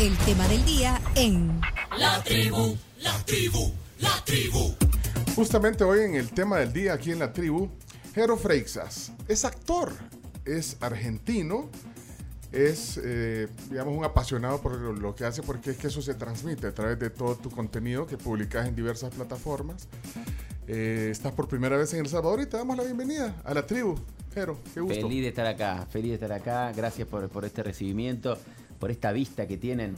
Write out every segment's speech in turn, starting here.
El tema del día en La tribu, la tribu, la tribu. Justamente hoy en el tema del día aquí en la tribu, Jero Freixas es actor, es argentino, es, eh, digamos, un apasionado por lo, que hace porque es que eso se transmite a través de todo tu contenido que publicas en diversas plataformas. Eh, estás por primera vez en El Salvador y te damos la bienvenida a la tribu. Jero, qué gusto. Feliz de estar acá, feliz de estar acá. Gracias por, por este recibimiento, por esta vista que tienen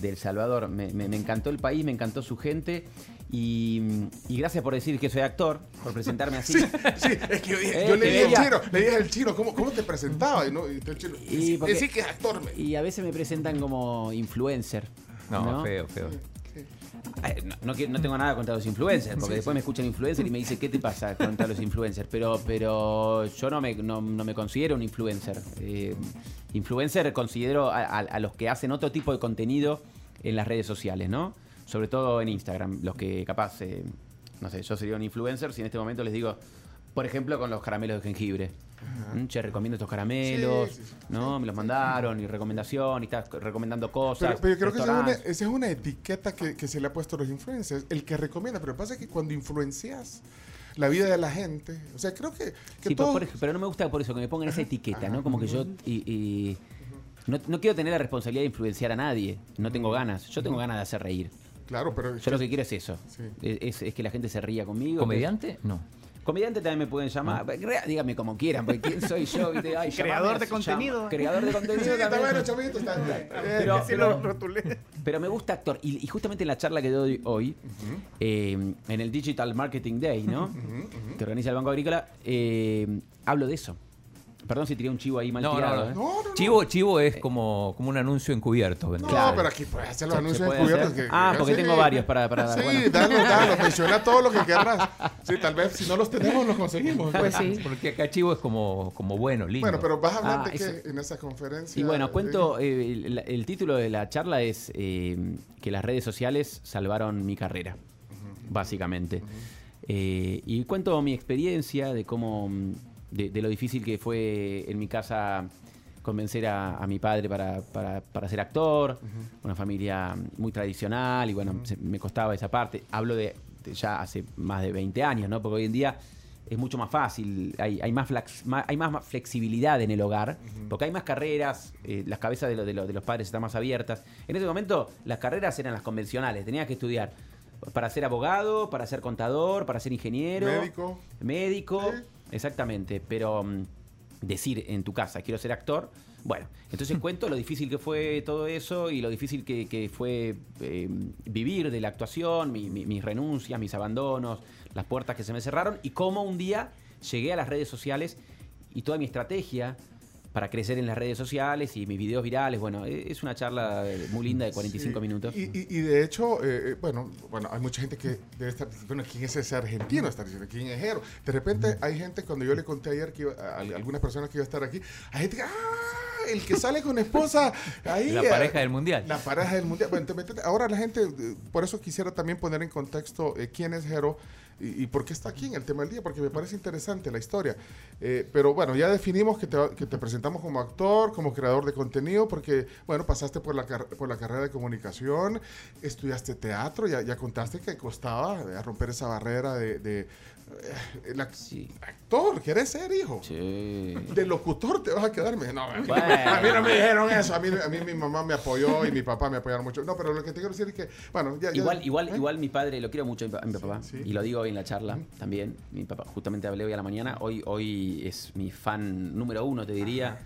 del Salvador. Me, me- me encantó el país, me encantó su gente. Y, y gracias por decir que soy actor, por presentarme así. Sí, sí, es que yo, dije- Eh, yo le dije al chino, le dije al chino, ¿cómo, cómo te presentaba? Y, no, y el chino, Y "Sí, porque- sí que es actor. me". Y a veces me presentan como influencer. No, feo, feo. No, no tengo nada contra los influencers, porque después me escuchan influencer y me dicen, ¿qué te pasa contra los influencers? Pero, pero yo no me, no, no me considero un influencer. Eh, influencer considero a, a- a los que hacen otro tipo de contenido en las redes sociales, ¿no? Sobre todo en Instagram, los que capaz, eh, no sé, yo sería un influencer si en este momento les digo, por ejemplo, con los caramelos de jengibre. Mm, Che, recomiendo estos caramelos, Sí, sí, sí. ¿no? Me los mandaron y recomendación y estás recomendando cosas. Pero, pero yo creo que esa es, una, restaurantes. esa es una etiqueta que, que se le ha puesto a los influencers, el que recomienda. Pero pasa que cuando influencias la vida de la gente, o sea, creo que, que Sí, pero, todo... por ej- pero no me gusta por eso que me pongan esa etiqueta, ¿no? Como que yo y, y- no, no quiero tener la responsabilidad de influenciar a nadie. No tengo ganas. Yo tengo ganas de hacer reír. Claro, pero... Yo lo que quiero es eso. Sí. Es, es que la gente se ría conmigo. ¿Comediante? No. Comediante también me pueden llamar. Rea- Díganme como quieran, porque quién soy yo. ¿Viste? Ay, Creador llamame, de llama- contenido. Creador de Sí, contenido. está también. bueno, está bien. Pero me gusta actor. Y, y justamente en la charla que doy hoy, eh, en el Digital Marketing Day, ¿no? Que organiza el Banco Agrícola, eh, hablo de eso. Perdón si tiré un chivo ahí mal No, tirado. no, ¿eh? No, no, no. Chivo, chivo es como, como un anuncio encubierto. ¿verdad? No, Claro. pero aquí puedes hacer los anuncios encubiertos. hacer. que- Ah, que- porque sí. tengo varios para- para dar. Sí, Bueno. dalo, dalo, menciona todo lo que querrás. Sí, tal vez si no los tenemos, los conseguimos. Pues sí. Porque acá chivo es como, como bueno, lindo. Bueno, pero vas a hablar Ah, de eso- qué en esa conferencia. Y bueno, cuento, Eh, el, el título de la charla es eh, que las redes sociales salvaron mi carrera, básicamente. Eh, y cuento mi experiencia de cómo, de, de lo difícil que fue en mi casa convencer a, a mi padre para, para- para ser actor, una familia muy tradicional y bueno, se- me costaba esa parte. Hablo de, de ya hace más de 20 años, ¿no? Porque hoy en día es mucho más fácil, hay, hay, más, flex- hay más flexibilidad en el hogar, porque hay más carreras, eh, las cabezas de, lo- de lo- de los padres están más abiertas. En ese momento las carreras eran las convencionales, tenías que estudiar para ser abogado, para ser contador, para ser ingeniero, Médico. médico. Exactamente, pero mm, decir en tu casa quiero ser actor, bueno, entonces cuento lo difícil que fue todo eso y lo difícil que, que fue eh, vivir de la actuación, mi- mi- mis renuncias, mis abandonos, las puertas que se me cerraron y cómo un día llegué a las redes sociales y toda mi estrategia para crecer en las redes sociales y mis videos virales, bueno, e- es una charla eh, muy linda de 45 Sí. minutos. Y, y- y de hecho, eh, eh, bueno, bueno, hay mucha gente que debe estar diciendo, bueno, ¿quién es ese argentino? Estar diciendo, ¿quién es Jero? De repente hay gente, cuando yo le conté ayer que iba- a, a algunas personas que iba a estar aquí, hay gente que, ¡ah! El que sale con esposa, ahí. La eh, pareja del mundial. La pareja del mundial. Bueno, te metes- ahora la gente, eh, por eso quisiera también poner en contexto eh, quién es Jero y, y por qué está aquí en el tema del día, porque me parece interesante la historia. Eh, pero bueno, ya definimos que te, que te presentamos como actor, como creador de contenido, porque, bueno, pasaste por la, por la carrera de comunicación, estudiaste teatro, ya, ya contaste que costaba eh, romper esa barrera de... de el Sí. actor, ¿quieres ser hijo? Sí. De locutor te vas a quedarme. No, a mí, Bueno. a mí no me dijeron eso. A mí, a mí mi mamá me apoyó y mi papá me apoyaron mucho. No, pero lo que te quiero decir es que, bueno, ya. ya- Igual, igual, ¿eh? igual mi padre, lo quiero mucho a mi papá, sí. y lo digo hoy en la charla también. Mi papá, justamente hablé hoy a la mañana, hoy, hoy es mi fan número uno, te diría.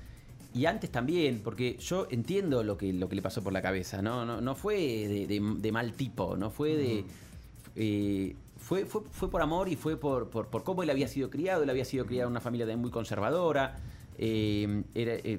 Y antes también, porque yo entiendo lo que, lo que le pasó por la cabeza, ¿no? No, no fue de, de- de mal tipo, no fue de. eh, fue, fue, fue por amor y fue por, por, por cómo él había sido criado. Él había sido criado en una familia muy conservadora. eh, era eh,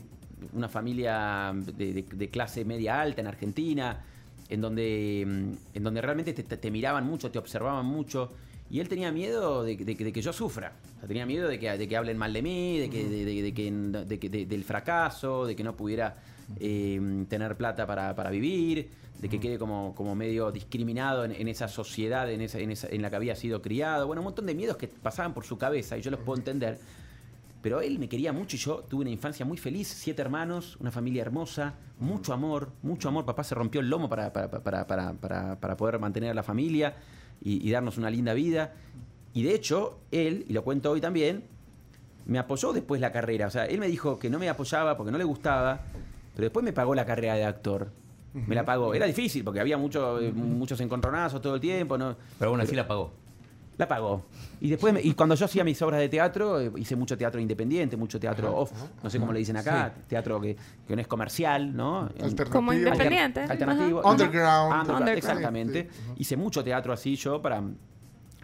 una familia de, clase media alta en Argentina, en donde, mm, en donde realmente te, te- te miraban mucho, te observaban mucho. Y él tenía miedo de, que- de que- de que yo sufra. O sea, tenía miedo de que, de que hablen mal de mí, de que, de, que- de que- de- del fracaso, de que no pudiera eh, tener plata para, para vivir, de que quede como, como medio discriminado en, en esa sociedad en, esa, en, esa- en la que había sido criado. Bueno, un montón de miedos que pasaban por su cabeza y yo los puedo entender. Pero él me quería mucho y yo tuve una infancia muy feliz, siete hermanos, una familia hermosa, mucho amor, mucho amor. Papá se rompió el lomo para, para, para, para, para, para poder mantener a la familia y, y darnos una linda vida. Y de hecho, él, y lo cuento hoy también, me apoyó después la carrera. O sea, él me dijo que no me apoyaba porque no le gustaba, pero después me pagó la carrera de actor. Me la pagó. Era difícil porque había mucho, eh, muchos encontronazos todo el tiempo. ¿no? Pero aún así la pagó. La pagó. Y después, me- y cuando yo hacía mis obras de teatro, eh, hice mucho teatro independiente, mucho teatro off, no sé cómo le dicen acá, teatro que, que no es comercial, ¿no? Alternativo. Como Alter- independiente. Alternativo. Ajá. Underground. Underground. Exactamente. Sí, Hice mucho teatro así yo para,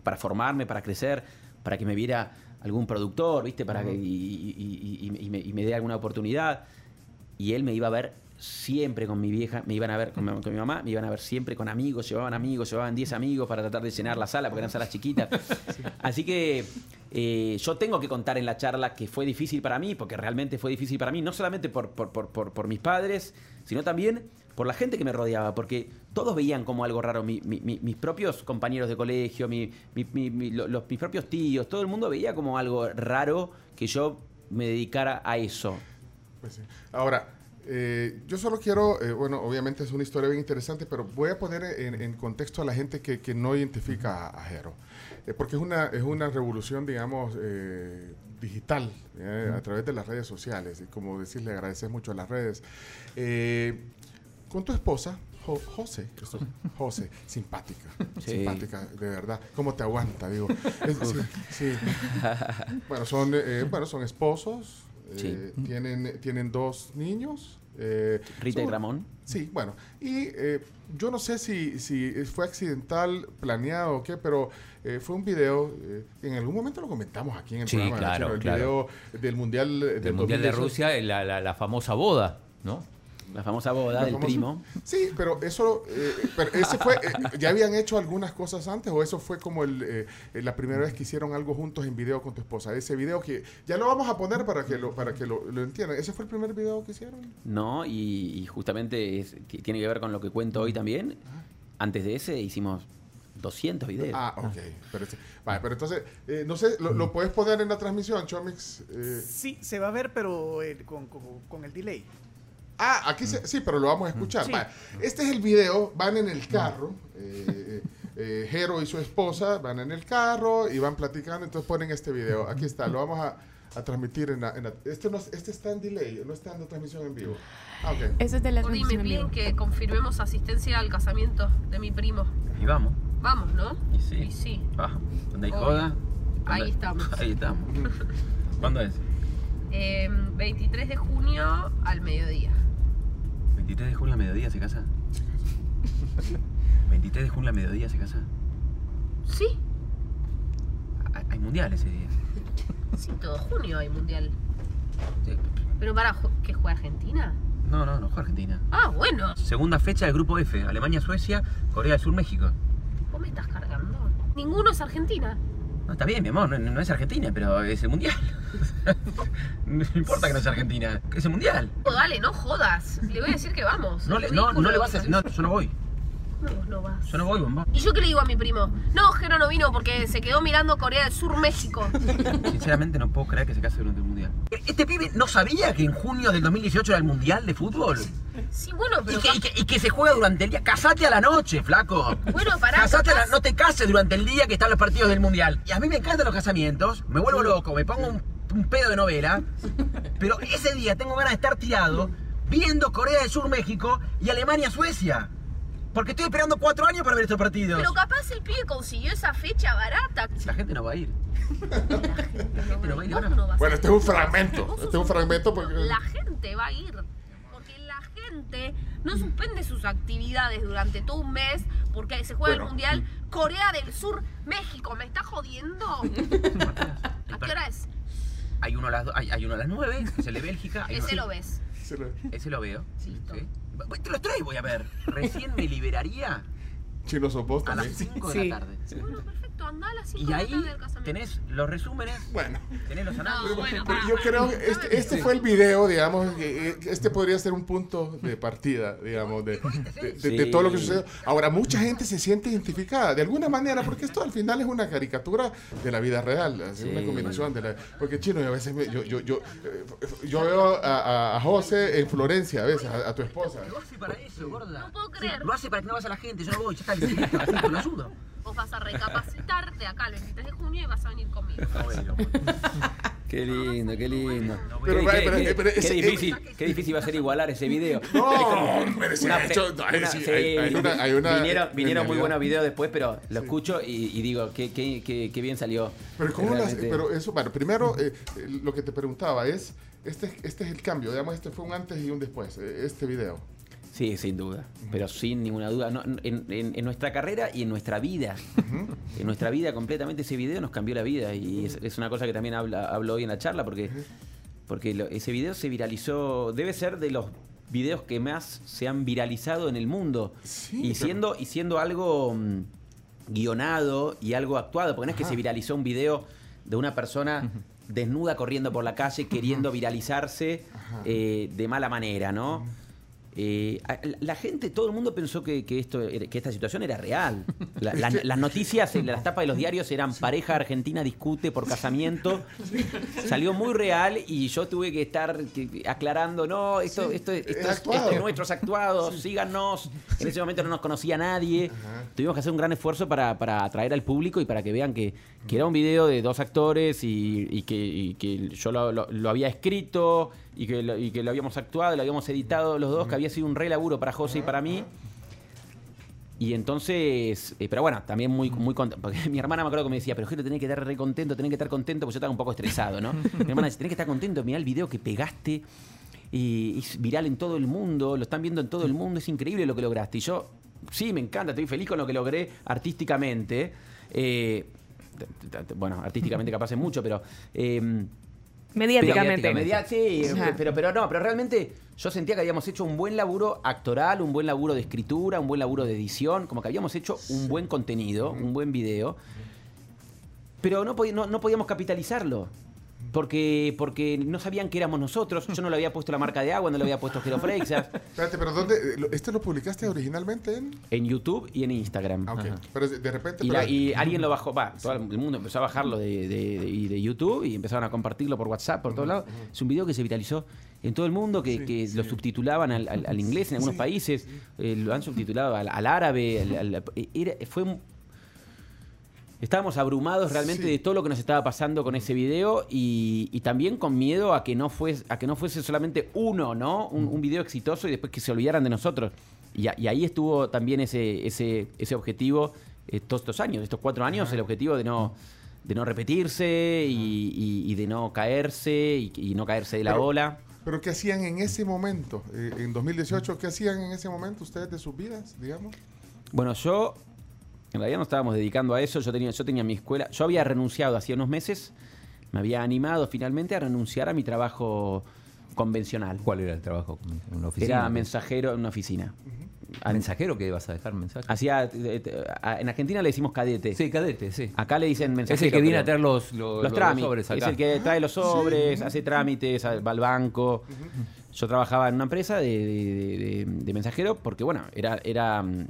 para formarme, para crecer, para que me viera algún productor, ¿viste? Para que, y, y- y- y- y me, y me dé alguna oportunidad. Y él me iba a ver siempre con mi vieja, me iban a ver con mi, con mi mamá, me iban a ver siempre con amigos, llevaban amigos, llevaban 10 amigos para tratar de llenar la sala, porque eran salas chiquitas. Así que eh, yo tengo que contar en la charla que fue difícil para mí, porque realmente fue difícil para mí, no solamente por, por, por, por, mis padres, sino también por la gente que me rodeaba, porque todos veían como algo raro, mi- mi- mi- mis propios compañeros de colegio, los, mis propios tíos, todo el mundo veía como algo raro que yo me dedicara a eso. Pues sí. Ahora, eh, yo solo quiero, eh, bueno, obviamente es una historia bien interesante, pero voy a poner en, en contexto a la gente que, que no identifica a, a Jero. Eh, porque es una, es una revolución, digamos, eh, digital, eh, a través de las redes sociales. Y como decís, le agradeces mucho a las redes. Eh, con tu esposa, Jo- José, José, simpática, Sí. simpática, de verdad. ¿Cómo te aguanta? Digo, Es- sí, sí. Bueno, son, bueno, son esposos, eh, tienen, tienen dos niños. eh, Rita y Ramón. Sí, bueno. Y eh, yo no sé si, si fue accidental, planeado o qué, pero eh, fue un video, eh, en algún momento lo comentamos aquí en el Sí, programa, claro, Chino, el claro. video del Mundial eh, Del Mundial de 2018. Rusia, la, la- la famosa boda, ¿no? La famosa boda La del famosa- primo. Sí, pero eso, eh, pero ese fue, eh, ¿ya habían hecho algunas cosas antes o eso fue como el, eh, la primera vez que hicieron algo juntos en video con tu esposa? Ese video que ya lo vamos a poner para que lo, para que lo, lo entiendan. ¿Ese fue el primer video que hicieron? No, y, y justamente es- tiene que ver con lo que cuento hoy también. Antes de ese hicimos 200 videos. Ah, ok. Pero, vale, pero entonces, eh, no sé, ¿lo, lo puedes poner en la transmisión, Chomix? Eh, Sí, se va a ver, pero eh, con, con- con el delay. Ah, aquí se- sí, pero lo vamos a escuchar. Sí. Este es el video, van en el carro, eh, eh, Jero y su esposa van en el carro y van platicando, entonces ponen este video. Aquí está, lo vamos a, a transmitir en la... en la- este, no, este está en delay, no está en transmisión en vivo. Ah, ok. Eso es de la transmisión en piden vivo. que confirmemos asistencia al casamiento de mi primo. Y vamos. Vamos, ¿no? Y sí. Y sí. Va. Donde hay joda. Ahí estamos. Ahí estamos. ¿Cuándo es? Eh, 23 de junio al mediodía. 23 de junio a mediodía se casa. 23 de junio a mediodía se casa. Sí, Hay, mundial ese día. sí, todo junio hay mundial. Sí. Pero para, ¿que juega Argentina? No, no, no juega Argentina. Ah, bueno. Segunda fecha del grupo F. Alemania, Suecia, Corea del Sur, México. ¿Vos me estás cargando? Ninguno es Argentina. No, está bien, mi amor, no, no es Argentina, pero es el mundial. no importa que no sea Argentina, que es el mundial. Oh, dale, no jodas. Le voy a decir que vamos. No, le, no, no le vas a estás No, yo no voy. No, vos no vas. Yo no voy, bomba. ¿Y yo qué le digo a mi primo? No, Jero no vino porque se quedó mirando Corea del Sur, México. Sinceramente no puedo creer que se case durante el mundial. ¿Este pibe no sabía que en junio del 2018 era el mundial de fútbol? Sí, bueno, Y pero... que, y que- y que se juega durante el día. Casate a la noche, flaco. Bueno, pará, Casate a la- no te cases durante el día que están los partidos del mundial. Y a mí me encantan los casamientos. Me vuelvo loco, me pongo un, un pedo de novela. Pero ese día tengo ganas de estar tirado viendo Corea del Sur, México y Alemania, Suecia. Porque estoy esperando cuatro años para ver estos partidos. Pero capaz el pibe consiguió esa fecha barata. La gente no va a ir. Pero va a ir Vos ahora. no vas Bueno, a este es un ir. fragmento. Este es un fragmento porque... La gente va a ir. Porque la gente no suspende sus actividades durante todo un mes porque se juega Bueno. el Mundial Corea del Sur, México. ¿Me está jodiendo? ¿A qué hora es? Hay uno a las, do- hay, hay uno a las 9, es el de Bélgica. hay uno- Ese lo ves. Se lo- Ese lo veo. Listo. ¿sí? Bu- Te los traigo, voy a ver. Recién me liberaría sos vos a las también. 5 de Sí. la tarde. Bueno, perfecto. Perfecto, anda a las 5 Y de ahí del casamiento. tenés los resúmenes, Bueno. tenés los No, análisis. bueno, Pero pará, yo creo que este, este fue el video, digamos, que, eh, este podría ser un punto de partida, digamos, de, de- de- de Sí. todo lo que sucedió. Ahora, mucha gente se siente identificada, de alguna manera, porque esto al final es una caricatura de la vida real, es una Sí. combinación de la... Porque chino, yo a veces, me- yo, yo, yo, eh, yo veo a, a- a José en Florencia, a veces, a, a tu esposa. Lo hace para eso, gorda. No puedo creer. Lo hace para que no vaya la gente, yo no voy, ya está, lo ayudo. Vos vas a recapacitar de acá al 23 de junio y vas a venir conmigo. Qué lindo, qué lindo. Pero, qué, pero, qué- pero qué ese- difícil, qué difícil va a ser igualar ese video. No, vinieron vinieron muy buenos videos después, pero lo escucho y, y digo, qué, qué, qué, qué bien salió. Pero, ¿cómo las- Realmente. pero eso, bueno, primero eh, eh, lo que te preguntaba es, este, este es el cambio, digamos, este fue un antes y un después, eh, este video. Sí, sin duda, pero sin ninguna duda. No, en, en- en nuestra carrera y en nuestra vida, en nuestra vida completamente ese video nos cambió la vida y es, es una cosa que también habla, hablo hoy en la charla porque, porque lo- ese video se viralizó, debe ser de los videos que más se han viralizado en el mundo. Sí, y pero- siendo y siendo algo mm, guionado y algo actuado, porque no es que se viralizó un video de una persona desnuda corriendo por la calle queriendo viralizarse eh, de mala manera, ¿no? Eh, la gente, todo el mundo pensó que, que esto, que esta situación era real. La- la- las noticias, las tapas de los diarios eran pareja argentina discute por casamiento. Salió muy real y yo tuve que estar aclarando, no, esto, esto, esto, es esto es nuestro, es actuado, síganos. En ese momento no nos conocía nadie. Tuvimos que hacer un gran esfuerzo para, para atraer al público y para que vean que, que era un video de dos actores y, y que, y que yo lo, lo- lo había escrito y que, lo, y que lo habíamos actuado, lo habíamos editado los dos, que había sido un re laburo para José y para mí. Y entonces, eh, pero bueno, también muy, muy contento, porque mi hermana me acuerdo que me decía, pero Jero, tenés que estar re contento, tenés que estar contento, porque yo estaba un poco estresado, ¿no? mi hermana dice, tenés que estar contento, mirá el video que pegaste, y es viral en todo el mundo, lo están viendo en todo el mundo, es increíble lo que lograste. Y yo, sí, me encanta, estoy feliz con lo que logré artísticamente. eh, bueno, artísticamente capaz es mucho, pero... eh, Mediáticamente. media- sí, Ajá. pero, pero no, pero realmente yo sentía que habíamos hecho un buen laburo actoral, un buen laburo de escritura, un buen laburo de edición, como que habíamos hecho un buen contenido, un buen video, pero no, podi- no, no podíamos capitalizarlo. Porque, porque no sabían que éramos nosotros. Yo no le había puesto la marca de agua, no le había puesto Geroflexas. Espérate, pero ¿dónde? eh, lo- ¿Este lo publicaste originalmente en...? En YouTube y en Instagram. Ah, ok. Pero de repente... Y, pero- la- y alguien lo bajó, va, todo el mundo empezó a bajarlo de, de- de- y de YouTube y empezaron a compartirlo por WhatsApp, por todos lados. Es un video que se viralizó en todo el mundo, que, Sí, que sí. lo subtitulaban al, al- al inglés en algunos Sí, países, eh, lo han subtitulado al, al árabe. al- era- fue un- Estábamos abrumados realmente Sí. de todo lo que nos estaba pasando con ese video y, y también con miedo a que no fuese, a que no fuese solamente uno, ¿no? Un, un video exitoso y después que se olvidaran de nosotros. Y, a- y ahí estuvo también ese, ese, ese objetivo eh, todos estos años, estos cuatro años, el objetivo de no, de no repetirse y, de no caerse y, y no caerse de la Pero- ola. ¿Pero qué hacían en ese momento? Eh, en 2018, ¿qué hacían en ese momento ustedes de sus vidas, digamos? Bueno, yo en realidad nos estábamos dedicando a eso. Yo tenía, yo tenía mi escuela. Yo había renunciado hacía unos meses. Me había animado finalmente a renunciar a mi trabajo convencional. ¿Cuál era el trabajo? ¿En una oficina? Era mensajero en una oficina. ¿Al mensajero que vas a dejar mensaje? Hacía, eh, a- en Argentina le decimos cadete. Sí, cadete, sí. Acá le dicen mensajero. Es el que viene a traer los, los, los trámites. sobres es el que trae los sobres, hace trámites, va al banco. Yo trabajaba en una empresa de, de- de- de mensajero porque, bueno, era, era mm,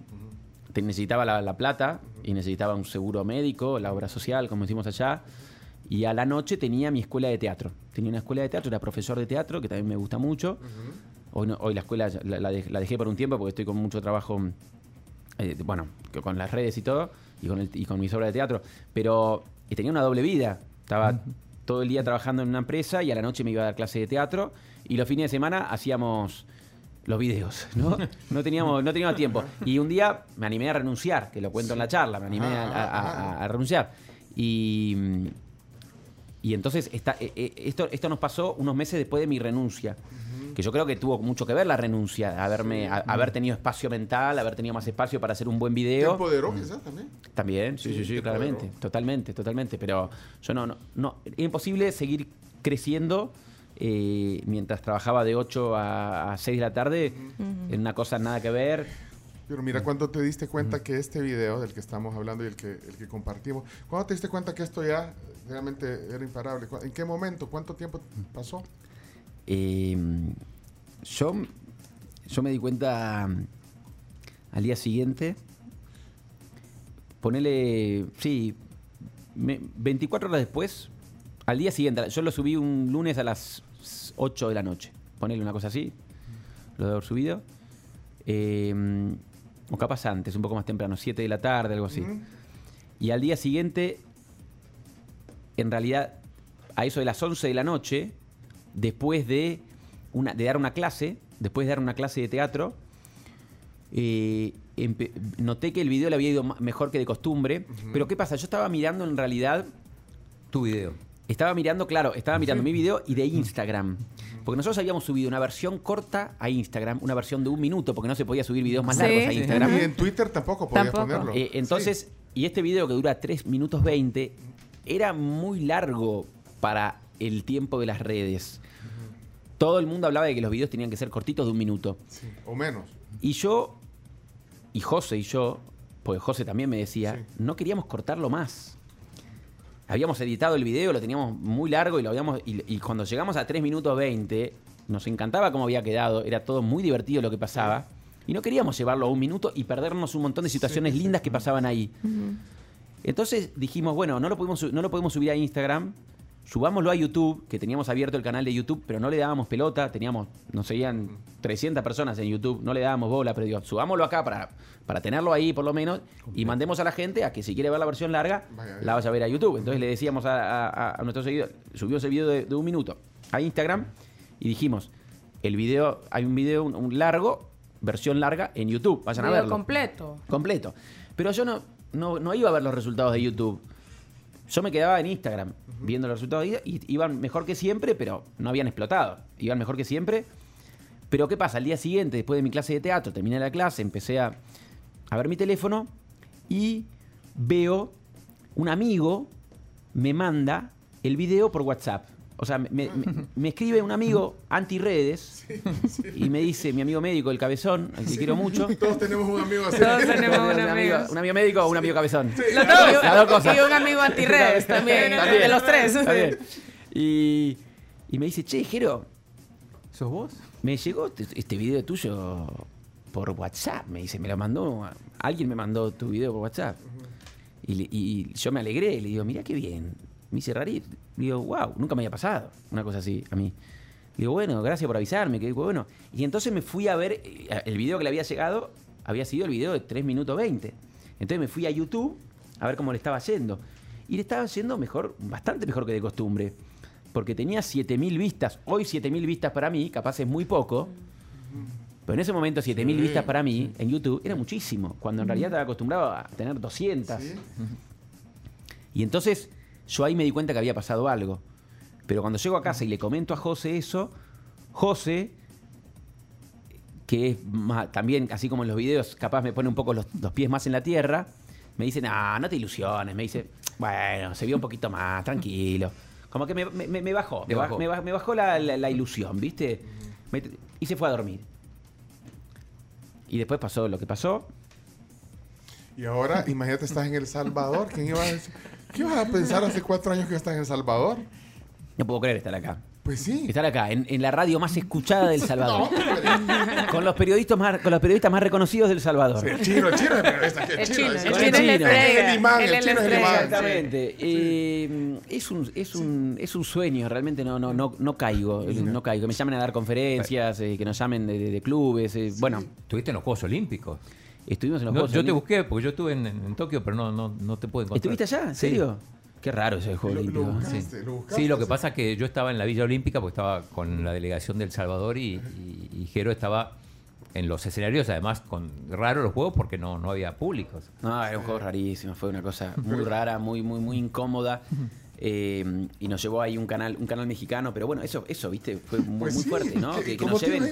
necesitaba la, la plata y necesitaba un seguro médico, la obra social, como decimos allá. Y a la noche tenía mi escuela de teatro. Tenía una escuela de teatro, era profesor de teatro, que también me gusta mucho. Hoy, no- hoy la escuela la, la dej- la dejé por un tiempo porque estoy con mucho trabajo, eh, bueno, con las redes y todo, y con, el, y con mis obras de teatro. Pero tenía una doble vida. Estaba todo el día trabajando en una empresa y a la noche me iba a dar clase de teatro. Y los fines de semana hacíamos los videos, ¿no? No teníamos, no teníamos tiempo. Y un día me animé a renunciar, que lo cuento en la charla, me animé a, a- a- a renunciar. Y, y entonces esta- eh, eh, esto, esto nos pasó unos meses después de mi renuncia. Que yo creo que tuvo mucho que ver la renuncia, haberme, haber tenido espacio mental, haber tenido más espacio para hacer un buen ¿Te video. empoderó quizás también? También, sí, Sí, sí, sí, te claramente. empoderó. Totalmente, totalmente. Pero yo no, no, no. Era imposible seguir creciendo eh, mientras trabajaba de 8 a, a 6 de la tarde en una cosa nada que ver. Pero mira, cuando te diste cuenta que este video del que estamos hablando y el que, el que compartimos, ¿cuándo te diste cuenta que esto ya realmente era imparable? ¿Cu- ¿En qué momento? ¿Cuánto tiempo pasó? Eh, yo, yo me di cuenta al día siguiente. Ponele, sí, me- 24 horas después, al día siguiente, yo lo subí un lunes a las 8 de la noche. Ponele una cosa así, lo de haber subido. Eh, o capaz antes, un poco más temprano, 7 de la tarde, algo así. Y al día siguiente, en realidad, a eso de las 11 de la noche, después de, una, de dar una clase, después de dar una clase de teatro, eh, noté que el video le había ido mejor que de costumbre. Pero ¿qué pasa? Yo estaba mirando en realidad, Tu video. Estaba mirando, claro, estaba mirando mi video y de Instagram. Porque nosotros habíamos subido una versión corta a Instagram, una versión de un minuto, porque no se podía subir videos más Sí. largos a. Instagram. Y en Twitter tampoco podías Tampoco. ponerlo. Eh, entonces, y este video que dura 3 minutos 20 era muy largo para el tiempo de las redes. Todo el mundo hablaba de que los videos tenían que ser cortitos de un minuto. Sí, o menos. Y yo, y José y yo, porque José también me decía, Sí. no queríamos cortarlo más. Habíamos editado el video, lo teníamos muy largo y lo habíamos. Y, y cuando llegamos a 3 minutos 20, nos encantaba cómo había quedado, era todo muy divertido lo que pasaba. Y no queríamos llevarlo a un minuto y perdernos un montón de situaciones lindas que pasaban ahí. Entonces dijimos, bueno, no lo, podemos, su- no lo podemos subir a Instagram, subámoslo a YouTube, que teníamos abierto el canal de YouTube, pero no le dábamos pelota, teníamos, nos seguían 300 personas en YouTube, no le dábamos bola, pero digo, subámoslo acá para, para tenerlo ahí por lo menos y mandemos a la gente a que si quiere ver la versión larga, Vaya, la vaya a ver a YouTube. Entonces le decíamos a, a, a nuestros seguidores, subió ese video de, de un minuto a Instagram y dijimos, el video, hay un video, un, un largo, versión larga en YouTube, vayan a verlo completo. completo. Pero yo no, no, no iba a ver los resultados de YouTube. Yo me quedaba en Instagram viendo los resultados y y iban mejor que siempre, pero no habían explotado. Iban mejor que siempre. Pero ¿qué pasa? Al día siguiente, después de mi clase de teatro, terminé la clase, empecé a, a ver mi teléfono y veo un amigo me manda el video por WhatsApp. O sea, me, me- me escribe un amigo anti-redes y me dice, mi amigo médico, el cabezón, al que quiero mucho. Todos tenemos un amigo así. Todos tenemos un Un amigo. un amigo médico o un amigo cabezón. Los Las dos. las dos cosas. Y un amigo antirredes también, También. de los tres. Y, y me dice, che, Jero, ¿Sos vos? me llegó este, este video tuyo por WhatsApp. Me dice, me lo mandó, alguien me mandó tu video por WhatsApp. y, yo me alegré, le digo, mira qué bien. Me dice, rarito. Digo, wow, nunca me había pasado una cosa así a mí. Digo, bueno, gracias por avisarme, que bueno. Y entonces me fui a ver, eh, el video que le había llegado había sido el video de 3 minutos 20. Entonces me fui a YouTube a ver cómo le estaba yendo. Y le estaba yendo mejor, bastante mejor que de costumbre. Porque tenía 7000 vistas. Hoy 7000 vistas para mí, capaz es muy poco. Pero en ese momento 7000 Sí, vistas para mí en YouTube era muchísimo. Cuando en realidad estaba acostumbrado a tener 200. Sí. Y entonces yo ahí me di cuenta que había pasado algo. Pero cuando llego a casa y le comento a José eso, José, que es también, así como en los videos, capaz me pone un poco los, los pies más en la tierra, me dice, no, no te ilusiones. Me dice, bueno, se vio un poquito más, tranquilo. Como que me, me- bajó, me, bajó. bajó. me, baj- me bajó la, la- la ilusión, ¿viste? Me- y se fue a dormir. Y después pasó lo que pasó. Y ahora, imagínate, estás en El Salvador. ¿Quién iba a decir? ¿Qué ibas a pensar hace cuatro años que estás en El Salvador? No puedo creer estar acá. Pues sí. Estar acá, en, en la radio más escuchada del Salvador. No, con, los periodistas más, con los periodistas más reconocidos del Salvador. el chino, el chino es periodista, aquí, El chino, el es- chino es la chino. estrella. El imán, el es chino es el imán. Exactamente. Eh, es, un, es, un, es un sueño, realmente no, no, no, no caigo. No caigo. Que me llamen a dar conferencias, eh, que nos llamen de, de- de clubes. eh, Bueno, Estuviste en los Juegos Olímpicos. Estuvimos en los No, Juegos yo te busqué porque yo estuve en, en Tokio, pero no, no, no te pude encontrar. ¿Estuviste allá? ¿En Sí. serio? Qué raro ese juego Lo- lo olímpico. buscaste. Sí. lo buscaste, Sí, lo que sí. pasa es que yo estaba en la Villa Olímpica porque estaba con la delegación del Salvador y, y, y Jero estaba en los escenarios, además con raro los juegos porque no, no había públicos. No, era un juego rarísimo, fue una cosa muy rara, muy, muy, muy incómoda. Eh, y nos llevó ahí un canal, un canal mexicano, pero bueno, eso, eso, viste, fue muy, Pues muy sí, fuerte, ¿no? ¿qué- Que, que cómo nos lleven,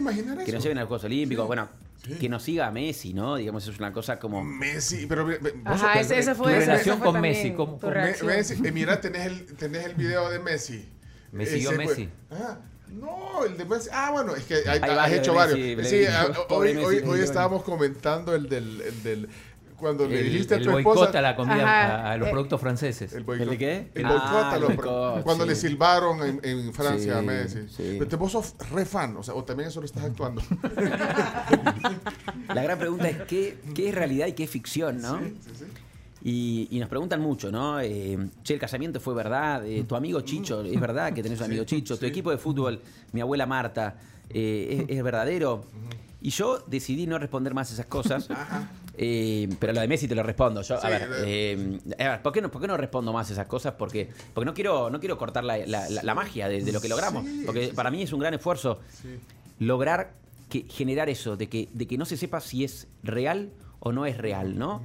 que nos lleven a los Juegos Olímpicos, Sí, bueno, sí. que nos siga a Messi, ¿no? Digamos, eso es una cosa como. Messi, pero vos Ajá, ese, fue, Tu ese- relación fue con también Messi, ¿cómo- tu cómo- Me- reacción. Messi, eh, mira, tenés el, tenés el video de Messi. Me siguió Ese Messi. Ah, No, el de Messi. Ah, bueno, es que hay- Hay has hecho varios. Messi, sí, ah, hoy, hoy, hoy estábamos comentando el del, el del cuando le El, dijiste a el tu boicot esposa a la comida, Ajá. a, a los Eh, productos franceses. el boicot, ¿El de qué? El Ah, boicot a el los- boicot, cuando sí. le silbaron en, en Francia Sí, a Messi. sí. Pero te- vos sos re fan, o sea, o también eso lo estás actuando. La gran pregunta es ¿qué, qué es realidad y qué es ficción, ¿no? Y, y nos preguntan mucho, ¿no? Eh, che, el casamiento fue verdad, eh, tu amigo Chicho, es verdad que tenés un amigo Chicho, tu equipo de fútbol, mi abuela Marta, eh, ¿es, es verdadero? Y yo decidí no responder más esas cosas. Eh, pero lo de Messi te lo respondo. Yo, Sí, a ver, de- eh, a ver, ¿por, qué no, por qué no respondo más esas cosas? Porque, porque no quiero no quiero cortar la, la- la- la magia de, de lo que logramos. Sí, porque para mí es un gran esfuerzo lograr que, generar eso, de que, de que no se sepa si es real o no es real, ¿no?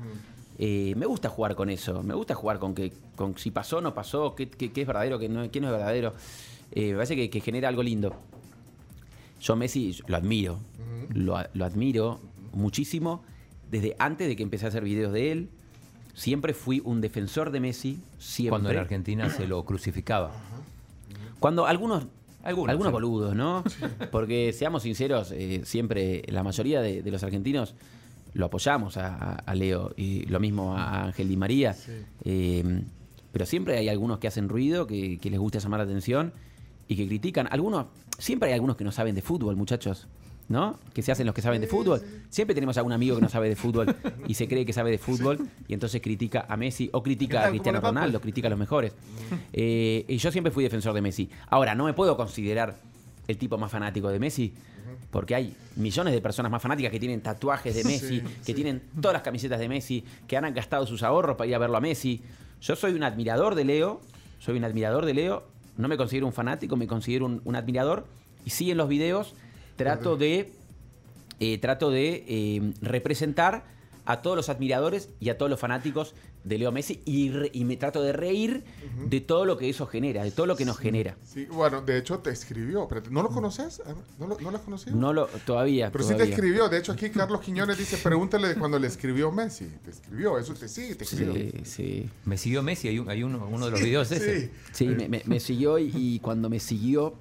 Eh, me gusta jugar con eso, me gusta jugar con que con si pasó o no pasó, qué, qué- qué es verdadero, qué no, qué no es verdadero. Eh, me parece que, que genera algo lindo. Yo Messi lo admiro, lo admiro muchísimo desde antes de que empecé a hacer videos de él. Siempre fui un defensor de Messi, siempre. Cuando en Argentina se lo crucificaba. Cuando algunos, Algunos, algunos, boludos, ¿no? Porque seamos sinceros, eh, siempre la mayoría de, de los argentinos lo apoyamos a, Leo y lo mismo a Ángel Di María. Eh, pero siempre hay algunos que hacen ruido, que, que les gusta llamar la atención y que critican. Algunos, siempre hay algunos que no saben de fútbol, muchachos. ¿No? Que se hacen los que saben de fútbol. Siempre tenemos algún amigo que no sabe de fútbol y se cree que sabe de fútbol y entonces critica a Messi o critica a? Cristiano ¿Cómo le va, Ronaldo, critica a los mejores. Eh, y yo siempre fui defensor de Messi. Ahora, no me puedo considerar el tipo más fanático de Messi, porque hay millones de personas más fanáticas que tienen tatuajes de Messi, que tienen todas las camisetas de Messi, que han gastado sus ahorros para ir a verlo a Messi. Yo soy un admirador de Leo, soy un admirador de Leo, no me considero un fanático, me considero un, un admirador, y sí en los videos trato de, eh, trato de eh, representar a todos los admiradores y a todos los fanáticos de Leo Messi y, re- y me trato de reír de todo lo que eso genera, de todo lo que nos genera. Sí, bueno, de hecho te escribió. pero ¿No lo conoces? ¿No lo, no lo has conocido? No lo, todavía. Pero sí te escribió. De hecho, aquí Carlos Quiñones dice, pregúntale de cuando le escribió Messi. Te escribió, eso te sí, te escribió. Sí, sí. Me siguió Messi, hay, un- hay uno, uno de los videos ese. Sí. Sí, me, me- me siguió y, y cuando me siguió,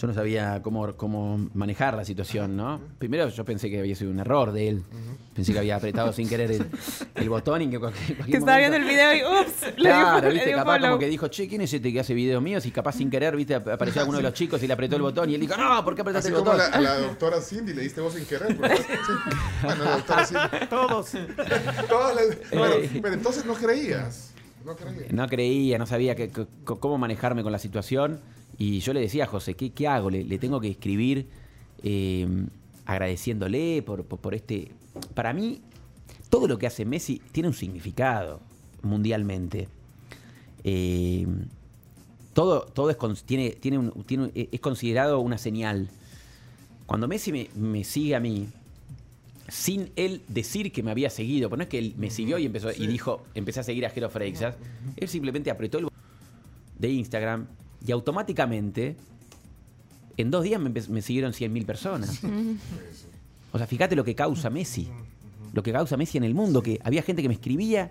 yo no sabía cómo, cómo manejar la situación, ¿no? Primero yo pensé que había sido un error de él. Pensé que había apretado sin querer el, el botón y que cualquier, Que estaba viendo el video y ups, le Claro, le viste, dio capaz follow. como que dijo, che, ¿quién es este que hace videos míos? Y capaz sin querer, viste, ap- apareció alguno de los chicos y le apretó el botón y él dijo, no, ¿por qué apretaste Así el como botón? la, a la doctora Cindy le diste vos sin querer. ¿verdad? Sí. Bueno, la doctora Cindy. Todos. Todas las- pero, Eh. pero entonces no creías. No creías. No creía, no sabía que- que- cómo manejarme con la situación. Y yo le decía a José, ¿qué, qué hago? Le, le tengo que escribir eh, agradeciéndole por, por, por este... Para mí, todo lo que hace Messi tiene un significado mundialmente. Eh, todo todo es, tiene, tiene un- tiene un- es considerado una señal. Cuando Messi me, me sigue a mí, sin él decir que me había seguido, pero no es que él me siguió y empezó y dijo, empecé a seguir a Jero Freixas, él simplemente apretó el botón de Instagram y automáticamente en dos días me, me siguieron 100.000 personas. O sea, fíjate lo que causa Messi. Lo que causa Messi en el mundo, que había gente que me escribía,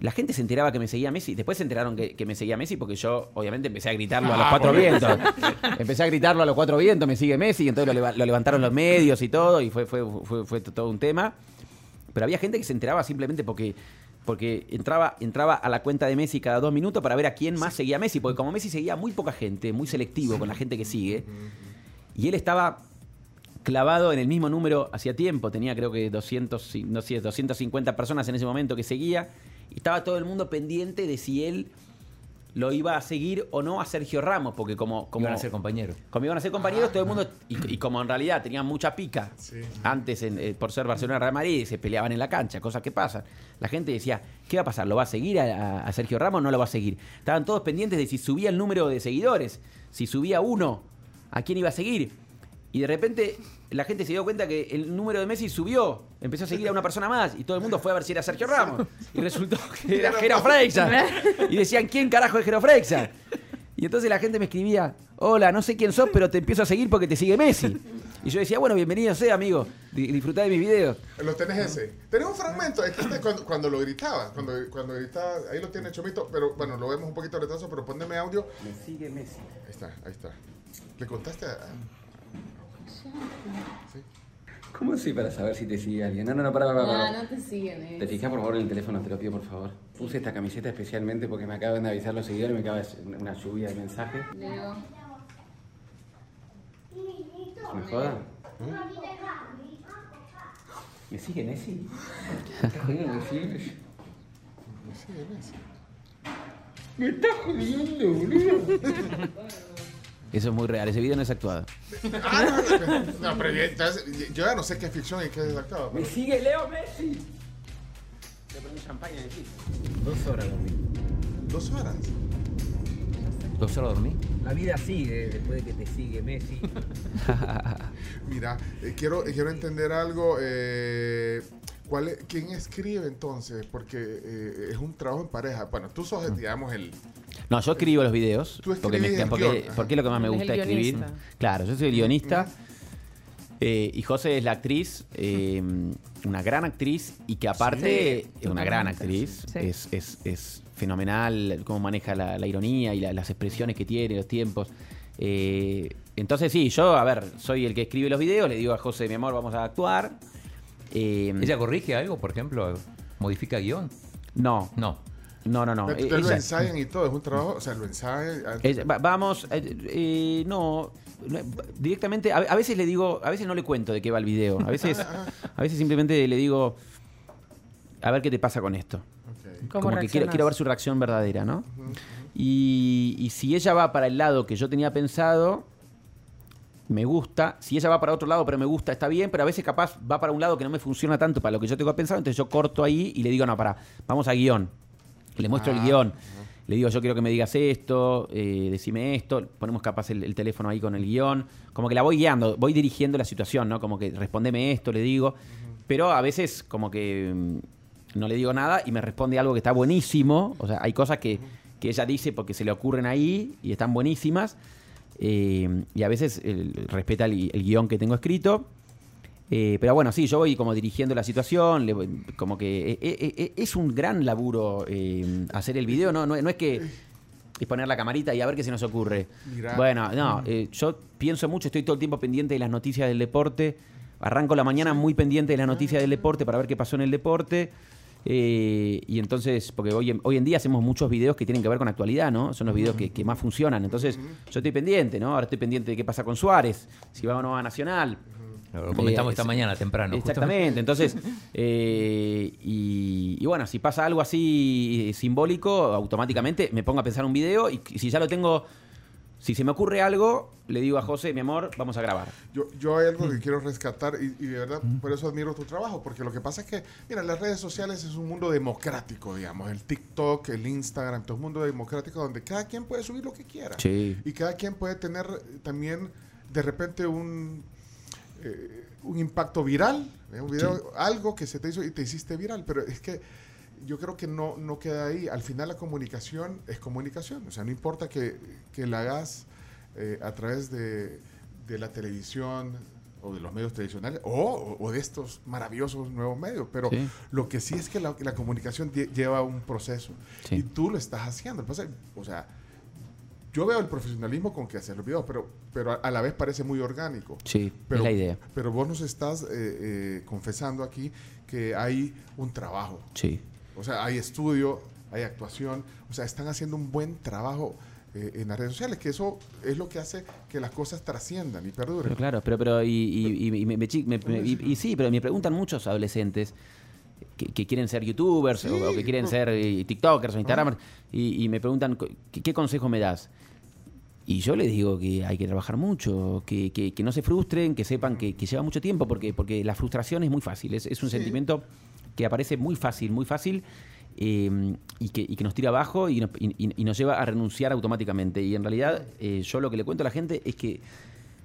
la gente se enteraba que me seguía Messi, después se enteraron que, que me seguía Messi porque yo obviamente empecé a gritarlo a los cuatro vientos. Empecé a gritarlo a los cuatro vientos, me sigue Messi, y entonces lo, leva- lo levantaron los medios y todo, y fue, fue, fue, fue todo un tema. Pero había gente que se enteraba simplemente porque, porque entraba, entraba a la cuenta de Messi cada dos minutos para ver a quién más seguía Messi, porque como Messi seguía muy poca gente, muy selectivo con la gente que sigue, y él estaba clavado en el mismo número hacía tiempo, tenía creo que 200, y- no sé, 250 personas en ese momento que seguía, y estaba todo el mundo pendiente de si él lo iba a seguir o no a Sergio Ramos, porque como, como Iban a ser compañeros. como iban a ser compañeros, todo el mundo, y, y como en realidad tenían mucha pica, Sí. antes en, eh, por ser Barcelona Real Madrid, se peleaban en la cancha, cosas que pasan. La gente decía, ¿qué va a pasar? ¿Lo va a seguir a, a- a Sergio Ramos o no lo va a seguir? Estaban todos pendientes de si subía el número de seguidores, si subía uno, a quién iba a seguir. Y de repente la gente se dio cuenta que el número de Messi subió, empezó a seguir a una persona más y todo el mundo fue a ver si era Sergio Ramos. Y resultó que era Jero Freixas. Y decían, ¿quién carajo es Jero Freixas? Y entonces la gente me escribía, hola, no sé quién sos, pero te empiezo a seguir porque te sigue Messi. Y yo decía, bueno, bienvenido sea, amigo. Di- Disfrutá de mis videos. Lo tenés ese. Tenés un fragmento, es que este cuando, cuando lo gritaba, cuando, cuando gritaba, ahí lo tiene Chomito, pero bueno, lo vemos un poquito retraso, pero poneme audio. Me sigue Messi. Ahí está, ahí está. ¿Le contaste a...? Sí. ¿Cómo así para saber si te sigue alguien? No, no, no, para, para, para. No, no te siguen, eh. Te fijas por favor en el teléfono, te lo pido por favor. Puse esta camiseta especialmente porque me acaban de avisar los seguidores, me acaba de una una lluvia de mensajes. Leo. ¿Me joda? ¿Me sigue Messi? ¿Me estás jodiendo? ¿Me sigue Messi? Me estás jodiendo, boludo. Eso es muy real. Ese video no es actuado. Ah, no, no, pero ya- yo ya no sé qué es ficción y qué es actuado. ¿Me sigue Leo Messi? Te ponen champaña aquí. Dos horas dormí. Dos horas. ¿Dos horas dormí? La vida sigue después de que te sigue Messi. Mira, eh, quiero, quiero entender algo. eh, ¿cuál es- ¿Quién escribe entonces? Porque eh, es un trabajo en pareja. Bueno, tú sos, digamos, el... No, yo escribo los videos. Tú porque, me, escribís el porque, guion, ajá. porque es lo que más me gusta escribir. Claro, yo soy el guionista. eh, y José es la actriz, eh, una gran actriz y que aparte es una gran actriz. Sí. Es, es- es fenomenal cómo maneja la, la ironía y la- las expresiones que tiene, los tiempos. Eh, entonces sí, yo, a ver, soy el que escribe los videos, le digo a José, mi amor, vamos a actuar. Eh, ¿Ella corrige algo, por ejemplo? ¿Modifica guion? no, No. No, no, no. Ustedes Eh, lo ensayan y todo, es un trabajo, o sea, lo ensayan... va- vamos, eh, eh, no, directamente, a, a veces le digo, a veces no le cuento de qué va el video, a veces, a veces simplemente le digo, a ver qué te pasa con esto. Ok. ¿Cómo Como que quiero, ver su reacción verdadera, ¿no? Y, y si ella va para el lado que yo tenía pensado, me gusta. Si ella va para otro lado, pero me gusta, está bien. Pero a veces capaz va para un lado que no me funciona tanto para lo que yo tengo pensado. Entonces yo corto ahí y le digo, no, para, vamos a guion. Le muestro el Ah, guion. Le digo, yo quiero que me digas esto, eh, decime esto. Ponemos capaz el, el teléfono ahí con el guion. Como que la voy guiando, voy dirigiendo la situación, ¿no? Como que respondeme esto, le digo. Pero a veces como que mm, no le digo nada y me responde algo que está buenísimo. O sea, hay cosas que, que ella dice porque se le ocurren ahí y están buenísimas. Eh, y a veces eh, respeta el, el guion que tengo escrito. Eh, pero bueno, sí, yo voy como dirigiendo la situación, le como que eh, eh, es un gran laburo hacer el video, ¿no? No, no es que es poner la camarita y a ver qué se nos ocurre. Bueno, no, yo pienso mucho, estoy todo el tiempo pendiente de las noticias del deporte. Arranco la mañana muy pendiente de las noticias del deporte para ver qué pasó en el deporte. Y entonces, porque hoy en, hoy en día hacemos muchos videos que tienen que ver con actualidad, ¿no? Son los videos que, que más funcionan. Entonces, yo estoy pendiente, ¿no? Ahora estoy pendiente de qué pasa con Suárez, si va o no va a Nacional. Lo comentamos Eh, esta mañana temprano. Exactamente, entonces, eh, y, y bueno, si pasa algo así simbólico, automáticamente me pongo a pensar un video y si ya lo tengo, si se me ocurre algo, le digo a José, mi amor, vamos a grabar. Yo, yo hay algo que quiero rescatar y, y de verdad por eso admiro tu trabajo, porque lo que pasa es que, mira, las redes sociales es un mundo democrático, digamos, el TikTok, el Instagram, todo es un mundo democrático donde cada quien puede subir lo que quiera. Sí. Y cada quien puede tener también de repente un, eh, un impacto viral, ¿eh? un video, algo que se te hizo y te hiciste viral, pero es que yo creo que no, no queda ahí. Al final la comunicación es comunicación, o sea, no importa que, que la hagas eh, a través de, de la televisión o de los medios tradicionales o, o- de estos maravillosos nuevos medios, pero Sí. lo que sí es que la, la comunicación lle- lleva un proceso Sí. y tú lo estás haciendo. O sea, yo veo el profesionalismo con que hacer los videos, pero, pero a, a la vez parece muy orgánico. Sí, Pero, es la idea. Pero vos nos estás eh, eh, confesando aquí que hay un trabajo. Sí. O sea, hay estudio, hay actuación. O sea, están haciendo un buen trabajo eh, en las redes sociales, que eso es lo que hace que las cosas trasciendan y perduren. Pero claro, pero, pero y, y- y- y me- me me- sí, pero me preguntan muchos adolescentes que, que quieren ser youtubers Sí, o, o que quieren no. ser eh, tiktokers o instagramers y, y me preguntan ¿qué, qué consejo me das? Y yo les digo que hay que trabajar mucho, que, que- que no se frustren, que sepan que, que lleva mucho tiempo, porque, porque la frustración es muy fácil, es, es un Sí. sentimiento que aparece muy fácil, muy fácil, eh, y, que, y que nos tira abajo y nos, y- y- y nos lleva a renunciar automáticamente. Y en realidad eh, yo lo que le cuento a la gente es que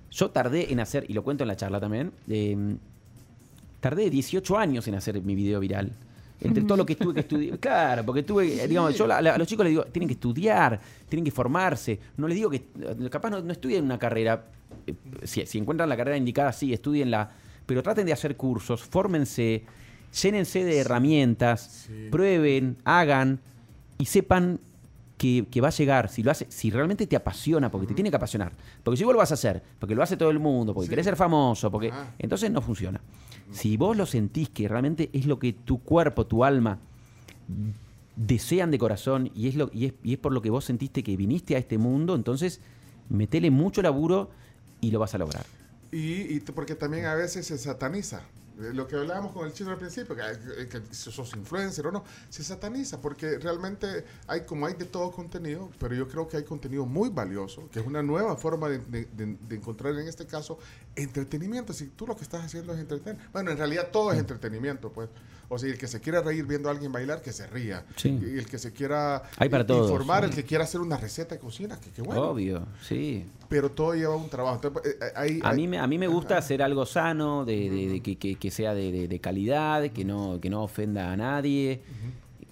yo tardé en hacer, y lo cuento en la charla también, eh, tardé 18 años en hacer mi video viral. Entre todo lo que tuve que estudiar. Claro, porque tuve, eh, digamos, yo a, a los chicos les digo, tienen que estudiar, tienen que formarse. No les digo que eh, capaz no, no estudien una carrera. eh, Si, si encuentran la carrera indicada, sí, estudienla. Pero traten de hacer cursos, fórmense, llénense de herramientas, prueben, hagan y sepan que, que va a llegar, si lo hace, si realmente te apasiona, porque te tiene que apasionar. Porque si vos lo vas a hacer, porque lo hace todo el mundo, porque querés ser famoso, porque. Ah. Entonces no funciona. Si vos lo sentís que realmente es lo que tu cuerpo, tu alma desean de corazón y es, lo, y es, y es por lo que vos sentiste que viniste a este mundo, entonces metele mucho laburo y lo vas a lograr. Y, y porque también a veces se sataniza. Eh, Lo que hablábamos con el chino al principio, que, eh, que si sos influencer o no, se sataniza porque realmente hay como hay de todo contenido, pero yo creo que hay contenido muy valioso, que es una nueva forma de, de- de- de encontrar en este caso entretenimiento. Si tú lo que estás haciendo es entretener, bueno, en realidad todo es entretenimiento, pues. O sea, el que se quiera reír viendo a alguien bailar, que se ría. Sí. Y el que se quiera Hay para i- todos, informar, el que quiera hacer una receta de cocina, que qué bueno. Obvio, sí. Pero todo lleva un trabajo. Entonces, eh, hay- A hay- mí, me, a mí me gusta Ajá. hacer algo sano, de, de- de que, que- que sea de, de- de calidad, que no, que no ofenda a nadie,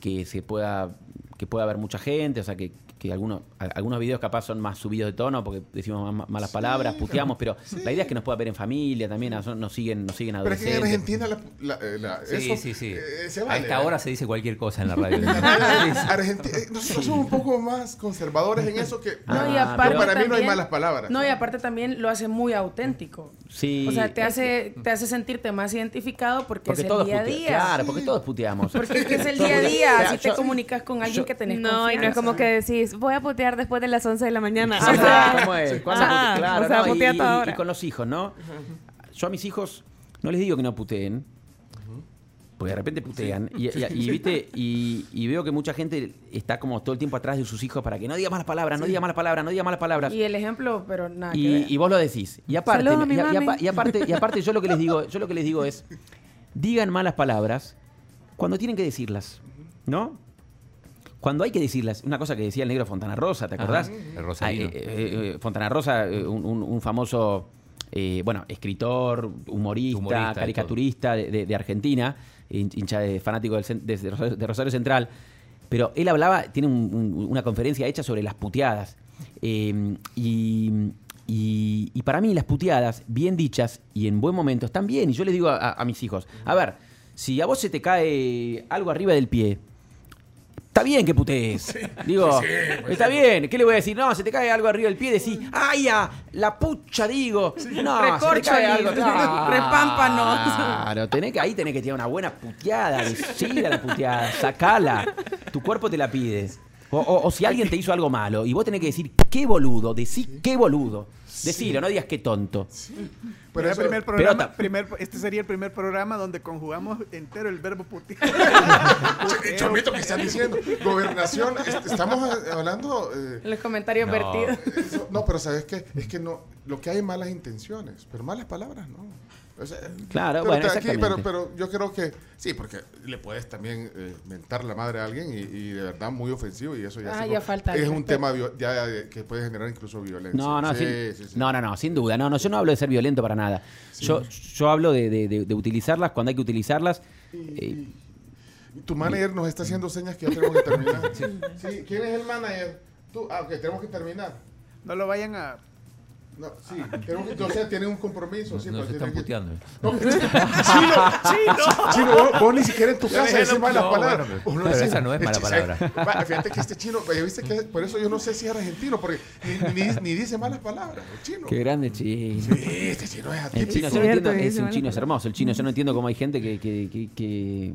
que se pueda, que pueda haber mucha gente, o sea que, que algunos, algunos videos capaz son más subidos de tono porque decimos ma- malas palabras, puteamos, pero la idea es que nos pueda ver en familia también, nos siguen, nos siguen Pero es que en adolescentes. Argentina la, la- eh, la- Sí, eso, sí, sí. eh, se a esta ¿eh? hora se dice cualquier cosa en la radio. Argentina, nosotros somos un poco más conservadores en eso que No, para, y aparte pero para mí no hay también- malas palabras. No, y aparte también lo hace muy auténtico. Sí, O sea, te hace, te hace sentirte más identificado porque, porque es el todos día a día. Claro, porque todos puteamos. Porque es que es el día a día, si te comunicas con alguien yo- que tenés No, y no es como que confianza. Voy a putear después de las 11 de la mañana. Ajá, O sea, ¿cómo es? ¿Cuándo pute- claro, o sea, no, y- putea y, toda y hora. con los hijos, ¿no? Yo a mis hijos no les digo que no puteen. Porque de repente putean. Y, y- y, ¿viste? Y, y veo que mucha gente está como todo el tiempo atrás de sus hijos para que no diga malas palabras, no diga malas palabras, no diga malas palabras. Y el ejemplo, pero nada Y, vos lo decís. Y aparte, Saludos y aparte, y aparte yo lo que les digo, yo lo que les digo es, digan malas palabras cuando tienen que decirlas, ¿no? Cuando hay que decirlas, una cosa que decía el negro Fontana Rosa, ¿te acordás? Ajá, el. Ah, eh, eh, eh, Fontana Rosa, un, un- un famoso, eh, bueno, escritor, humorista, caricaturista de, de- de Argentina, hin- hincha de fanático del de, Rosario, de Rosario Central. Pero él hablaba, tiene un- un- una conferencia hecha sobre las puteadas. Eh, y, y- y para mí las puteadas, bien dichas y en buen momento, están bien. Y yo les digo a, a- a mis hijos, a ver, si a vos se te cae algo arriba del pie, Está bien que putees. Digo, pues está bien. ¿Qué le voy a decir? No, se te cae algo arriba del pie, decís, ¡ay, ya! La pucha, digo. No, se te cae algo. Claro, repámpanos. Claro, tenés que, ahí tenés que tirar una buena puteada. Decir a la puteada, sacala. Tu cuerpo te la pide. O, o- o si alguien te hizo algo malo y vos tenés que decir, qué boludo, decí qué boludo. Decilo, no digas qué tonto. Pero Mira, eso- primer programa, primer, este sería el primer programa donde conjugamos entero el verbo putear. Ch- Chomito, ¿qué están diciendo? Gobernación, est- estamos eh, hablando... eh, Los comentarios No. vertidos. eso- no, pero ¿sabes qué? Es que no, lo que hay es malas intenciones, pero malas palabras no. O sea, Claro, pero bueno, aquí- pero, pero yo creo que sí, porque le puedes también eh, mentar la madre a alguien y, y de verdad muy ofensivo y eso ya, Ah, ya falta es un tema ya, que puede generar incluso violencia. No, no, sí, sin, sí, sí. no, no, no, sin duda. No, no, yo no hablo de ser violento para nada. Yo, yo hablo de, de- de- de utilizarlas cuando hay que utilizarlas. Eh, Tu manager nos está haciendo señas que ya tenemos que terminar. sí. ¿Quién es el manager? Tú, ah, ok, tenemos que terminar. No lo vayan a... No, sí, tenemos que, o sea, tiene un compromiso. sí, Nos pero están que- puteando. No, chino, chino, chino, vos, vos ni siquiera en tu casa decís la- malas no, palabras. bueno, pero esa no es mala palabra. va, Fíjate que este chino, viste que por eso yo no sé si es argentino, porque ni, ni- ni dice malas palabras, el chino. qué grande chino. Sí, este chino es El atípico. chino, yo no entiendo, dice es un chino, es hermoso el chino. Yo no entiendo cómo hay gente que, que, que, que-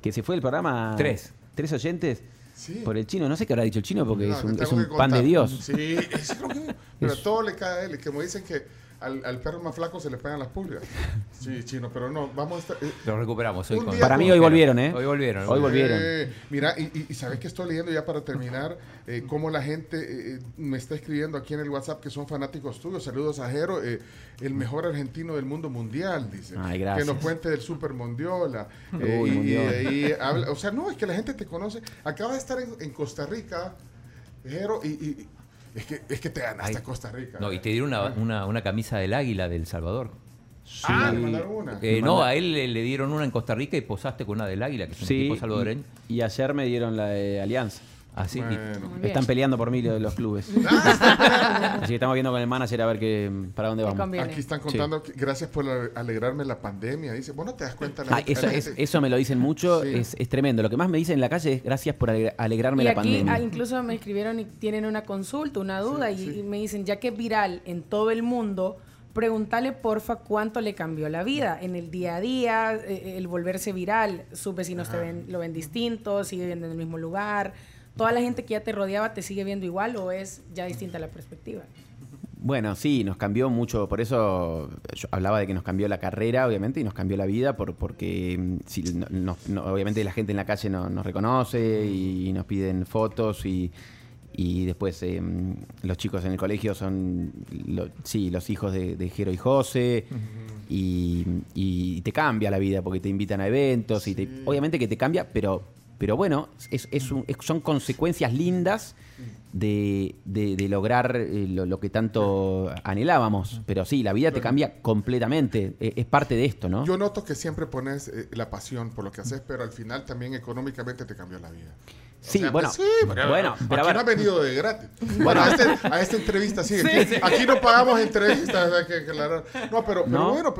que se fue del programa. Tres. Tres oyentes Sí. por el chino. No sé qué habrá dicho el chino porque No, es un, es pan de. Dios. Sí, es lo que. Pero Es- todo le cae a él. Y como dicen que al, al perro más flaco se le pegan las pulgas. Sí, chino, pero no, vamos a estar. eh, Lo recuperamos hoy con- Para mí hoy volvieron, ¿eh? Hoy volvieron. Hoy volvieron. Eh, mira, y, y- y sabes que estoy leyendo ya para terminar, eh, cómo la gente eh, me está escribiendo aquí en el WhatsApp que son fanáticos tuyos. Saludos a Jero, eh, el mejor argentino del mundo mundial, dice. Ay, gracias. Que nos cuente del Super Mondiola. Eh, Uy, y- y, Mondiola. ahí habla- o sea, no, es que la gente te conoce. Acaba de estar en, en Costa Rica, Jero, y, y- es, que, es que te ganaste Ay. a Costa Rica. No, y te dieron una, una, una camisa del águila del Salvador. Ah, le mandaron una. Eh, no, a él le, le dieron una en Costa Rica y posaste con una del Águila, que es un Sí, equipo salvadoreño. y, y ayer me dieron la de Alianza. Así Bueno. Están peleando por mí los los clubes. Así que estamos viendo con el manager a ver qué, para dónde vamos. Aquí están contando, que gracias por ale- alegrarme la pandemia. Dice, vos no te das cuenta la Ah, eso, la es- gente- eso me lo dicen mucho, Sí. es, es tremendo. Lo que más me dicen en la calle es gracias por ale- alegrarme Y la aquí pandemia. ah, incluso me escribieron y tienen una consulta, una duda, y, y me dicen, ya que es viral en todo el mundo, pregúntale porfa cuánto le cambió la vida en el día a día, eh, el volverse viral, sus vecinos te ven, lo ven distinto, sigue viendo en el mismo lugar, toda la gente que ya te rodeaba te sigue viendo igual o es ya distinta la perspectiva. Bueno, sí, nos cambió mucho, por eso yo hablaba de que nos cambió la carrera, obviamente, y nos cambió la vida, por, porque mm, no- no- obviamente la gente en la calle no- nos reconoce y, nos piden fotos y, y después eh, los chicos en el colegio son, lo- sí, los hijos de, de Jero y José, y, y te cambia la vida porque te invitan a eventos, y te- obviamente que te cambia, pero, pero bueno, es, es un- es- son consecuencias lindas de, de- de lograr eh, lo, que tanto anhelábamos. Pero sí, la vida te cambia completamente. Eh, Es parte de esto, ¿no? Yo noto que siempre pones eh, la pasión por lo que haces, pero al final también económicamente te cambió la vida. O Sí, sea, bueno, sí, porque, bueno, aquí pero a no has venido de gratis. Bueno, a, este- a esta entrevista sí. Aquí, aquí no pagamos entrevistas. hay que aclarar. No, pero, pero ¿No? bueno.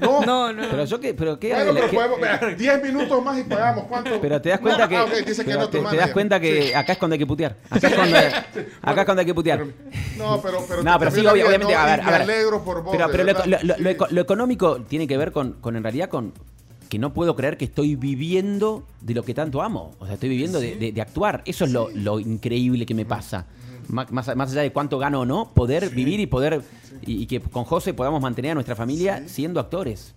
No, No, no. Pero yo que, pero qué, Bueno, pero qué- podemos, vea, 10 minutos más y pagamos. ¿Cuánto? pero te das cuenta No, que, ah, ok, dice que pero no, te, te das cuenta que Sí. acá es cuando hay que putear. Acá es cuando, acá es cuando hay que putear. No, pero, pero, No, pero sí, obviamente, no, a ver, a me ver. alegro por vos. Pero, pero lo, lo- económico tiene que ver con, con en realidad con que no puedo creer que estoy viviendo de lo que tanto amo. O sea, estoy viviendo de, de- de actuar. Eso es lo, lo increíble que me pasa. Má- Más, más allá de cuánto gano o no, poder vivir y poder y, y que con José podamos mantener a nuestra familia siendo actores.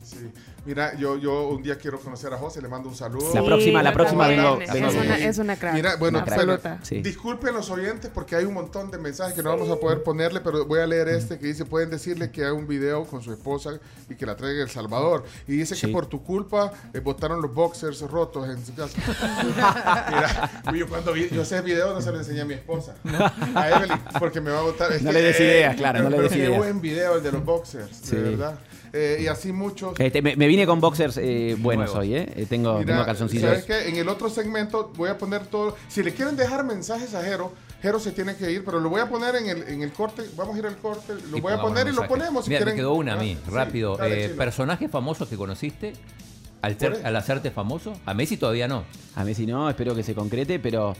Mira, yo, yo un día quiero conocer a José, le mando un saludo. La próxima- la próxima vengo- Es vengo- una, es una crack. Mira, bueno, Una. Sí. disculpen los oyentes porque hay un montón de mensajes que no vamos a poder ponerle, pero voy a leer este que dice, pueden decirle que haga un video con su esposa y que la traiga a El Salvador. Y dice que por tu culpa eh, botaron los boxers rotos en su casa. Mira, yo cuando vi, yo ese video no se lo enseñé a mi esposa, a Evelyn, porque me va a botar. es No que, le des eh, ideas, claro, no le des qué ideas. buen video el de los boxers, Sí. de verdad. Eh, y así muchos. Este, me, me vine con boxers eh, buenos Nuevos. hoy, ¿eh? Eh, Tengo, Mira, tengo calzoncillos. ¿Sabes qué? En el otro segmento voy a poner todo. Si le quieren dejar mensajes a Jero, Jero se tiene que ir, pero lo voy a poner en el, en el corte. Vamos a ir al corte. Lo Y voy a poner y lo ponemos. Si Mira, quieren. me quedó una a Ah, mí, sí, rápido. dale, Eh. ¿Personajes famosos que conociste al, ser- al hacerte famoso? A Messi todavía no. A Messi no, espero que se concrete, pero.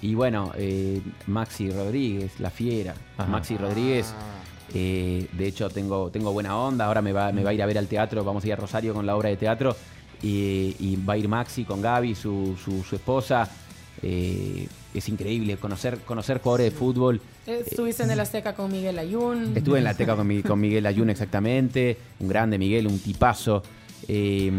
Y bueno, eh, Maxi Rodríguez, la fiera. Ajá. Maxi Rodríguez. Ah. Eh, de hecho, tengo, tengo buena onda. Ahora me va, me va a ir a ver al teatro. Vamos a ir a Rosario con la obra de teatro. Y, y va a ir Maxi con Gaby, su, su, su esposa. Eh, es increíble conocer, conocer jugadores de fútbol. Estuviste en el Azteca con Miguel Ayun. Estuve en la Teca con, con Miguel Ayun exactamente, un grande Miguel, un tipazo. Eh,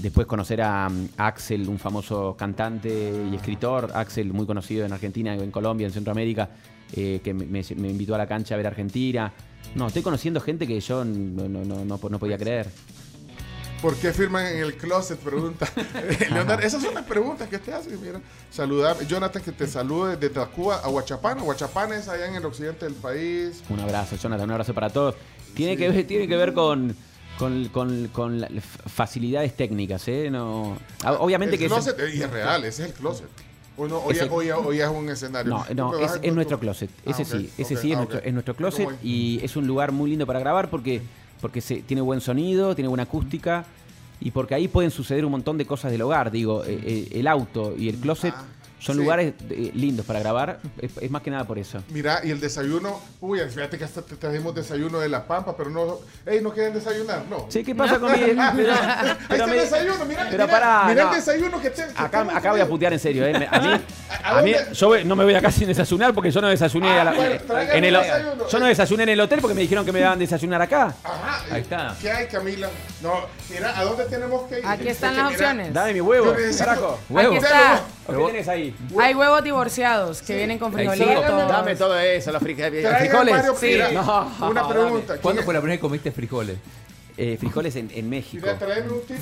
después conocer a, um, Axel, un famoso cantante y escritor, Axel muy conocido en Argentina, en Colombia, en Centroamérica, eh, que me, invitó a la cancha a ver Argentina. No, estoy conociendo gente que yo no, no, no, no, no podía creer. ¿Por qué firman en el closet? Pregunta. Leonardo, esas son las preguntas que te hacen. Mira, saludar. Jonathan, que te salude desde Tacuba a Huachapán. Huachapán es allá en el occidente del país. Un abrazo, Jonathan, un abrazo para todos. Tiene, que, ver, tiene que ver con, con, con- con la- facilidades técnicas, ¿eh? No, obviamente el que... es- closet, eh, y es real, ese es el closet. O, no, o, Es es un escenario. No, no, es, es nuestro closet. Ah, Ese sí, ese sí es, ah, nuestro, es nuestro closet ¿Cómo es? y es un lugar muy lindo para grabar porque, porque se, tiene buen sonido, tiene buena acústica y porque ahí pueden suceder un montón de cosas del hogar. Digo, eh, eh, el auto y el closet Ah, son sí. lugares eh, lindos para grabar. Es, es más que nada por eso. Mira, y el desayuno, uy, fíjate que hasta te trajimos desayuno de la pampa, pero no, ey, ¿no quieren desayunar? No. Sí, ¿qué pasa con mi... Pero, Ahí pero está el me- desayuno, mira, pero mira, pará, mira no. el desayuno que te... que Acá, voy a putear en serio, ¿eh? A mí, ¿A a mí yo no me voy acá sin desayunar porque yo no desayuné Ah, a la- bueno, tráigame en el, desayuno. yo no desayuné en el hotel porque me dijeron que me daban desayunar acá. Ajá. Ahí está. ¿Qué hay, Camila? No, mira, ¿a dónde tenemos que ir? Aquí están las mira, opciones. Dame mi huevo, carajo. Huevo. Aquí está. ¿O ¿Qué tenés ahí? Hay huevos divorciados que vienen con frijolitos. Dame todo eso, los, fri- Traigan frijoles. Sí. No, una pregunta. ¿quién ¿Cuándo fue la primera vez que comiste frijoles? eh, frijoles en, en México. Mira.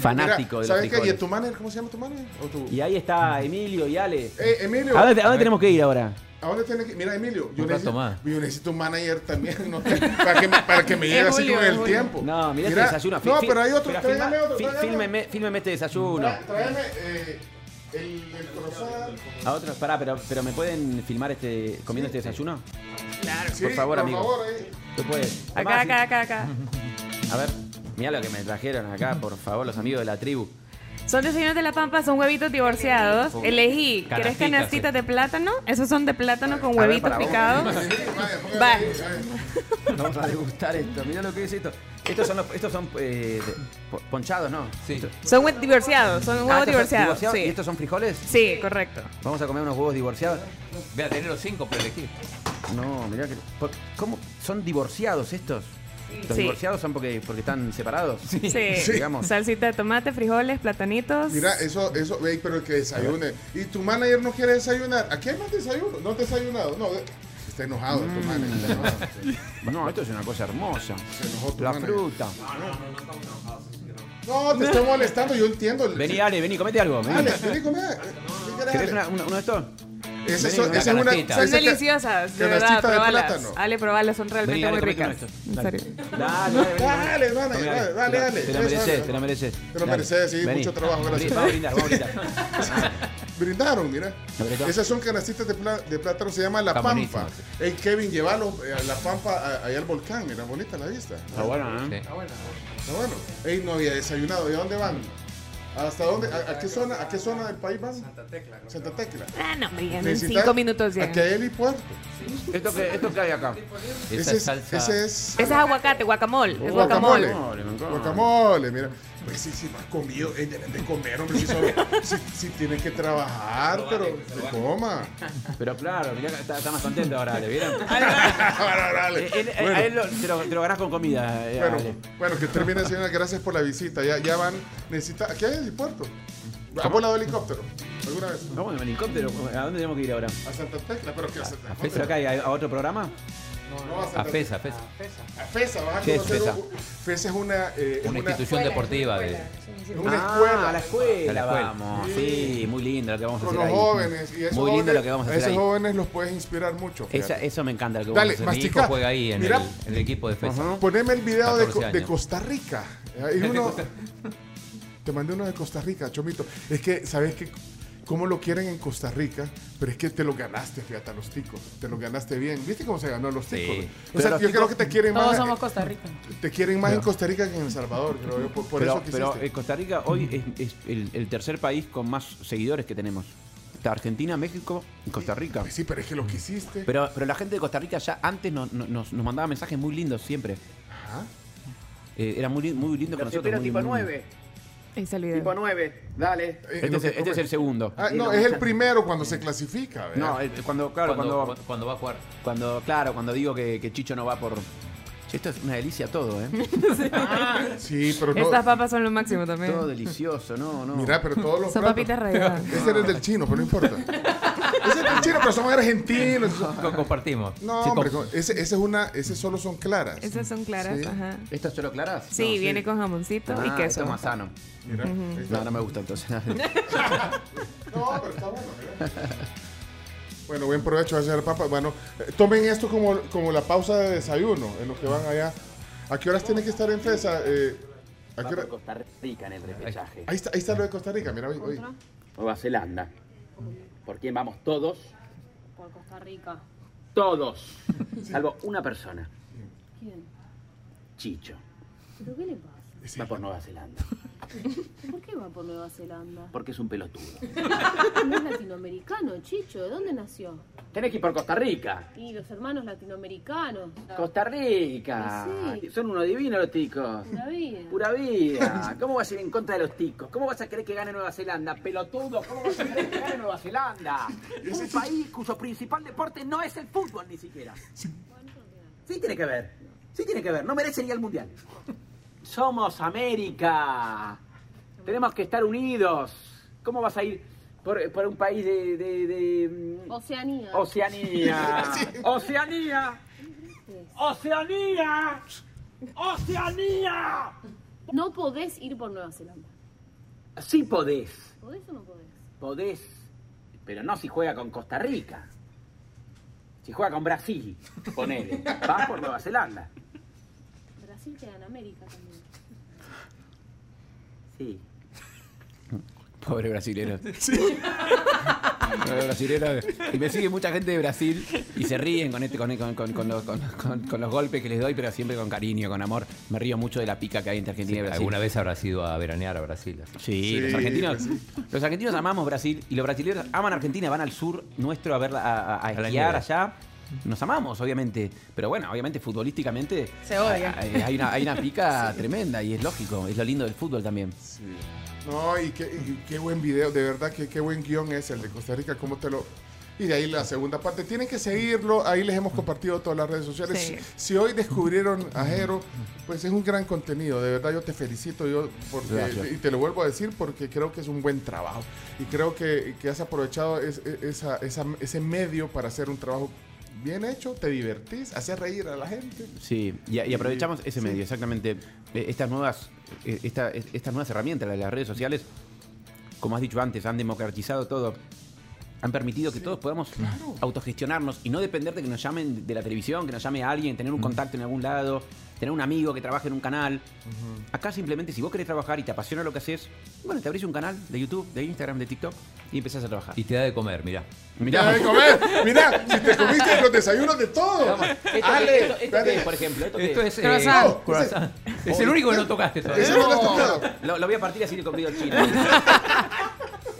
Fanático Mira, de los ¿Sabes qué? ¿Y frijoles. tu manager? ¿Cómo se llama tu manager? ¿O tu- Y ahí está Emilio y Ale. Eh, Emilio. ¿A dónde, a dónde tenemos que ir ahora? ¿A dónde tiene que Mira, Emilio, yo necesito, yo necesito un manager también, ¿no? para, que me, para que me llegue así con el tiempo. No, mira Mira, este desayuno. No, pero hay otro, pero tráigame otro. tráigame. fílmeme, este desayuno. Tráeme eh, el, el croissant. A otros, pará, pero, pero ¿me pueden filmar este comiendo este desayuno? Sí, Por favor, amigo. Por favor, ahí. ¿Tú puedes? Acá, acá, acá, acá. A ver, mira lo que me trajeron acá, por favor, los amigos de la tribu. Son desayunos de la pampa, son huevitos divorciados. Elegí, ¿querés Canastitas, canastitas sí. de plátano? Esos son de plátano con huevitos picados. Sí, vaya, póngale Va. ahí, ahí. Vamos a degustar esto. Mira lo que es esto. Estos son, los- estos son eh, de- ponchados, ¿no? Sí. Estos- Son hue- divorciados, son Ah, huevos divorciados. ¿Y Sí. estos son frijoles? sí, correcto. Vamos a comer unos huevos divorciados. Voy a tener los cinco para elegir. No, mirá que. por- ¿Cómo? ¿Son divorciados estos? ¿Los Sí. divorciados son porque, porque están separados? Sí. Digamos. Salsita de tomate, frijoles, platanitos. Mira, eso, eso, ve, pero el que desayune. Y tu manager no quiere desayunar. Aquí hay más desayuno. No has desayunado. No, está enojado Mm. tu manager. está enojado. No, esto es una cosa hermosa. Se enojó tu La manager. fruta. No, te estoy molestando. Yo entiendo. Vení, Ale, vení, comete algo. vení. Ale, vení, come. ¿Qué querés, ¿Querés Ale? una- una- uno de estos? Son- esa es una. Son esa ca- deliciosas, de verdad, de probalas. plátano. Ale, probalas, son realmente Vení, muy ricas. de Dale. Dale, dale. Dale, dale. Te lo Eso, mereces, eso. te lo mereces. Te lo mereces, sí, Vení. mucho trabajo, gracias. Vamos a brindar, vamos a brindar. Brindaron, mira. Esas son canastitas de, de plátano, se llama La Está Pampa. buenísimo, Ey, Kevin, llévalo eh, a La Pampa, allá al volcán, mira, bonita la vista. Está bueno, ¿eh? Sí. Está bueno. Ey, no había desayunado. ¿Y a dónde van? ¿Hasta dónde? ¿A, a qué zona, ¿A qué zona del país van? Santa Tecla. Santa Tecla. Ah, no, hombre, en cinco minutos ya. Aquí hay helipuerto. ¿Esto qué, ¿Esto qué hay acá? Esa Ese es, salsa. ese es Ese es aguacate, guacamole. Es guacamole. guacamole. Guacamole, mira. Pues sí, sí, no has comido. Deben de comer, hombre. Si, solo, si, si tienen que trabajar, pero que coma. Pero claro, mirá está, está más contento ahora, ¿le vieron? Dale. Eh, él- eh, Bueno. A él lo, te, lo, te lo ganás con comida. eh, Bueno, bueno, que termine, señora. Gracias por la visita. Ya, ya van. Necesita. Aquí hay helipuerto. ¿Ha volado helicóptero? ¿Alguna vez? Vamos en helicóptero. ¿A dónde tenemos que ir ahora? A Santa Tecla, pero que a Santa ¿Pero acá hay a otro programa? No, a Santa A FESA, FESA. A FESA, vas a ¿Qué es conocer. FESA? FESA es una. eh, Una institución deportiva de. es una ah, escuela. a la escuela, A la escuela. vamos. Sí, muy lindo lo que vamos a Con hacer los ahí. jóvenes. Y esos Muy lindo jóvenes- lo que vamos a hacer esos ahí. jóvenes los puedes inspirar mucho. Esa- eso me encanta lo que Dale, vamos a Mi hacer. mastica. hijo juega ahí en, Mira. el, en el equipo de FESA. Poneme el video de, 14 Co- de años. Costa Rica. Hay uno. Te mandé uno de Costa Rica, Chomito. Es que, ¿sabes qué? ¿Cómo lo quieren en Costa Rica? Pero es que te lo ganaste, fíjate, a los ticos. Te lo ganaste bien. ¿Viste cómo se ganó a los ticos? Sí. O sea, Pero yo creo que te quieren Todos más. somos Costa Rica. Te quieren más en Costa Rica que en El Salvador, creo yo. Por, por pero, eso pero eh, Costa Rica hoy es, es el, el tercer país con más seguidores que tenemos. Está Argentina, México y Costa Rica. Pues sí, pero es que lo quisiste. Pero, pero la gente de Costa Rica ya antes no- no- nos, nos mandaba mensajes muy lindos siempre. Ajá. Eh, era muy, li- muy lindo con nosotros. muy- muy- Ahí el video. 9, dale. Este, es, este es el segundo. Ah, no, es el primero cuando se clasifica. ¿verdad? No, eh, cuando, claro, Cuando, cuando, cuando va a jugar. cuando, claro, cuando digo que, que Chicho no va por. Esto es una delicia todo, ¿eh? Sí, pero no. Estas papas son lo máximo también. todo delicioso, no, no. Mira, pero todos los Son platos- papitas ralladas. Ese era el del chino, pero no importa. Ese es del chino, pero somos argentinos. Co- Compartimos. No, Sí, hombre, com- ese, ese es una, ese solo son claras. Esas son claras, Sí. ajá. ¿Estas solo claras? Sí, No, viene con jamoncito y Ah, queso. Es más sano. Mira, ahí está. No, no me gusta entonces. No, pero está bueno, mira. Bueno, buen provecho, hacer papa. Bueno, eh, tomen esto como, como la pausa de desayuno, en lo que van allá. ¿A qué horas tiene que estar en FESA? Eh, ¿a qué hora? Costa Rica en el repechaje. Ahí está, ahí está lo de Costa Rica, mira, hoy. hoy. Nueva Zelanda. ¿Por quién vamos todos? Por Costa Rica. Todos. Salvo una persona. ¿Quién? Chicho. ¿Pero qué le pasa? Va por Nueva Zelanda. ¿Por qué va por Nueva Zelanda? Porque es un pelotudo. No es latinoamericano, Chicho. ¿De dónde nació? Tenés que ir por Costa Rica. Y los hermanos latinoamericanos. Costa Rica. Sí. Son unos divinos los ticos. Pura vida. Pura vida. ¿Cómo vas a ir en contra de los ticos? ¿Cómo vas a querer que gane Nueva Zelanda? Pelotudo, ¿cómo vas a querer que gane Nueva Zelanda? Un país cuyo principal deporte no es el fútbol ni siquiera. Sí tiene que ver. Sí tiene que ver. No merece ni el mundial. Somos América. Tenemos que estar unidos. ¿Cómo vas a ir por, por un país de, de- de, mm, Oceanía. Oceanía? Oceanía. Oceanía. Oceanía. No podés ir por Nueva Zelanda. Sí podés. ¿Podés o no podés? Podés. Pero no si juega con Costa Rica. Si juega con Brasil, ponele. Vas por Nueva Zelanda. Brasil queda en América también. Sí. Pobre brasilero. Pobre brasilero. Y me sigue mucha gente de Brasil y se ríen con, este, con, con- con- con los, con- con- con los golpes que les doy, pero siempre con cariño, con amor. Me río mucho de la pica que hay entre Argentina y Brasil. Alguna vez habrás ido a veranear a Brasil. Sí, Sí, los argentinos, sí. los argentinos amamos Brasil y los brasileños aman Argentina, van al sur nuestro a ver a, a- a esquiar allá. Nos amamos, obviamente, pero bueno, obviamente futbolísticamente Se odia. hay, hay una, hay una pica tremenda y es lógico, es lo lindo del fútbol también. No, y qué, y qué buen video, de verdad que qué buen guion es el de Costa Rica, cómo te lo... Y de ahí la segunda parte. Tienen que seguirlo, ahí les hemos compartido todas las redes sociales. Sí. Si, si hoy descubrieron a Jero, pues es un gran contenido, de verdad yo te felicito yo porque, Gracias. y te lo vuelvo a decir porque creo que es un buen trabajo y creo que, que has aprovechado es- es- esa- esa- ese medio para hacer un trabajo bien hecho, te divertís, haces reír a la gente. Sí, y, y aprovechamos ese Sí. medio, exactamente. Eh, Estas nuevas, eh, esta- estas nuevas herramientas, las de las redes sociales, como has dicho antes, han democratizado todo. Han permitido que todos podamos autogestionarnos y no depender de que nos llamen de la televisión, que nos llame alguien, tener un contacto en algún lado, tener un amigo que trabaje en un canal. Acá simplemente, si vos querés trabajar y te apasiona lo que haces, bueno, te abrís un canal de YouTube, de Instagram, de TikTok y empezás a trabajar. Y te da de comer, mirá. Ya de comer. Mira, si te comiste los desayunos de todo. ¿Esto, Ale, esto- esto qué espérate. es, por ejemplo? ¿Esto qué Esto es? es Croissant. eh, croissant. Es el único que no tocaste todavía. No lo voy a partir así le comido al chino.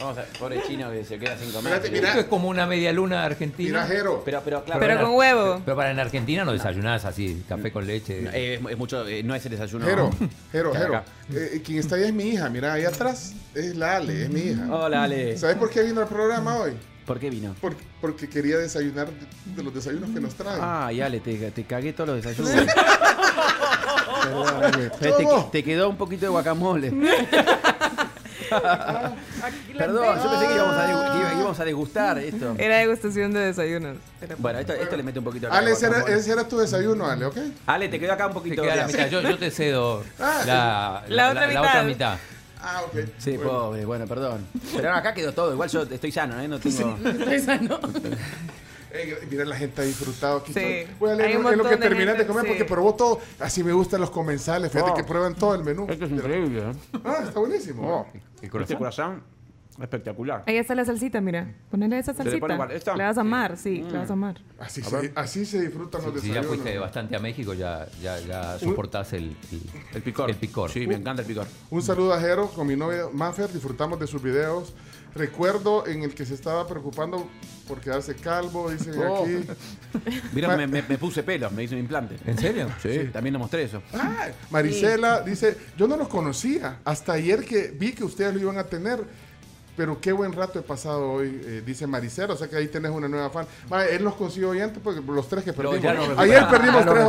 Vamos a pobre chino que se queda sin comer. Espérate, pero- mira. Esto es como una media luna argentina. Jero. Pero, pero claro. Pero con huevo. Pero para en Argentina no desayunás así, café con leche. eh, es, es mucho, eh, no es el desayuno. Jero, Jero, Jero. acá. Eh, quien está ahí es mi hija. Mira, ahí atrás es la Ale, es mi hija. Hola, Ale. ¿Sabes por qué vino al programa hoy? ¿Por qué vino? Porque, porque quería desayunar de, de los desayunos que nos traen. Ay, Ale, te, te cagué todos los desayunos. Perdóname. Te, ¿Cómo? te quedó un poquito de guacamole. Perdón, yo pensé que íbamos a, que íbamos a degustar esto. Era degustación de desayunos. Pero- Bueno, esto, esto le mete un poquito Ale, ese era, ese era tu desayuno, Ale, ¿ok? Ale, te quedó acá un poquito la mitad. Yo, yo te cedo Ah, la, la otra mitad. otra mitad. Ah, ok. Sí, Bueno. pobre, bueno, perdón. Pero acá quedó todo. Igual yo estoy sano, ¿eh? No tengo. Estoy sano. Eh, mira, la gente ha disfrutado aquí. Sí. Voy a leer es lo que montón de terminaste de gente, comer sí. porque probó todo. Así me gustan los comensales. Fíjate Oh. que prueban todo el menú. Esto es increíble, ¿eh? Ah, está buenísimo. Este corazón espectacular. Ahí está la salsita, mira. Ponele esa le salsita. ¿Esta? Le vas a amar, sí, le vas a amar. Así, se, así se disfrutan los Si ya desayunos. fuiste bastante a México, ya, ya, ya soportás el, el, El picor. El picor. Sí, me encanta el picor. Un saludo a Jero con mi novia Manfer. Disfrutamos de sus videos. Recuerdo en el que se estaba preocupando por quedarse calvo, dicen Oh. aquí. Mira, me, me- me puse pelos, me hice un implante. ¿En serio? Sí, también lo mostré eso. Ah, Marisela dice, yo no los conocía. Hasta ayer que vi que ustedes lo iban a tener. Pero qué buen rato he pasado hoy, eh, dice Maricela. O sea que ahí tenés una nueva fan. Ma, él nos consiguió oyentes porque los tres que Pero perdimos. ya nos ayer perdimos ya nos tres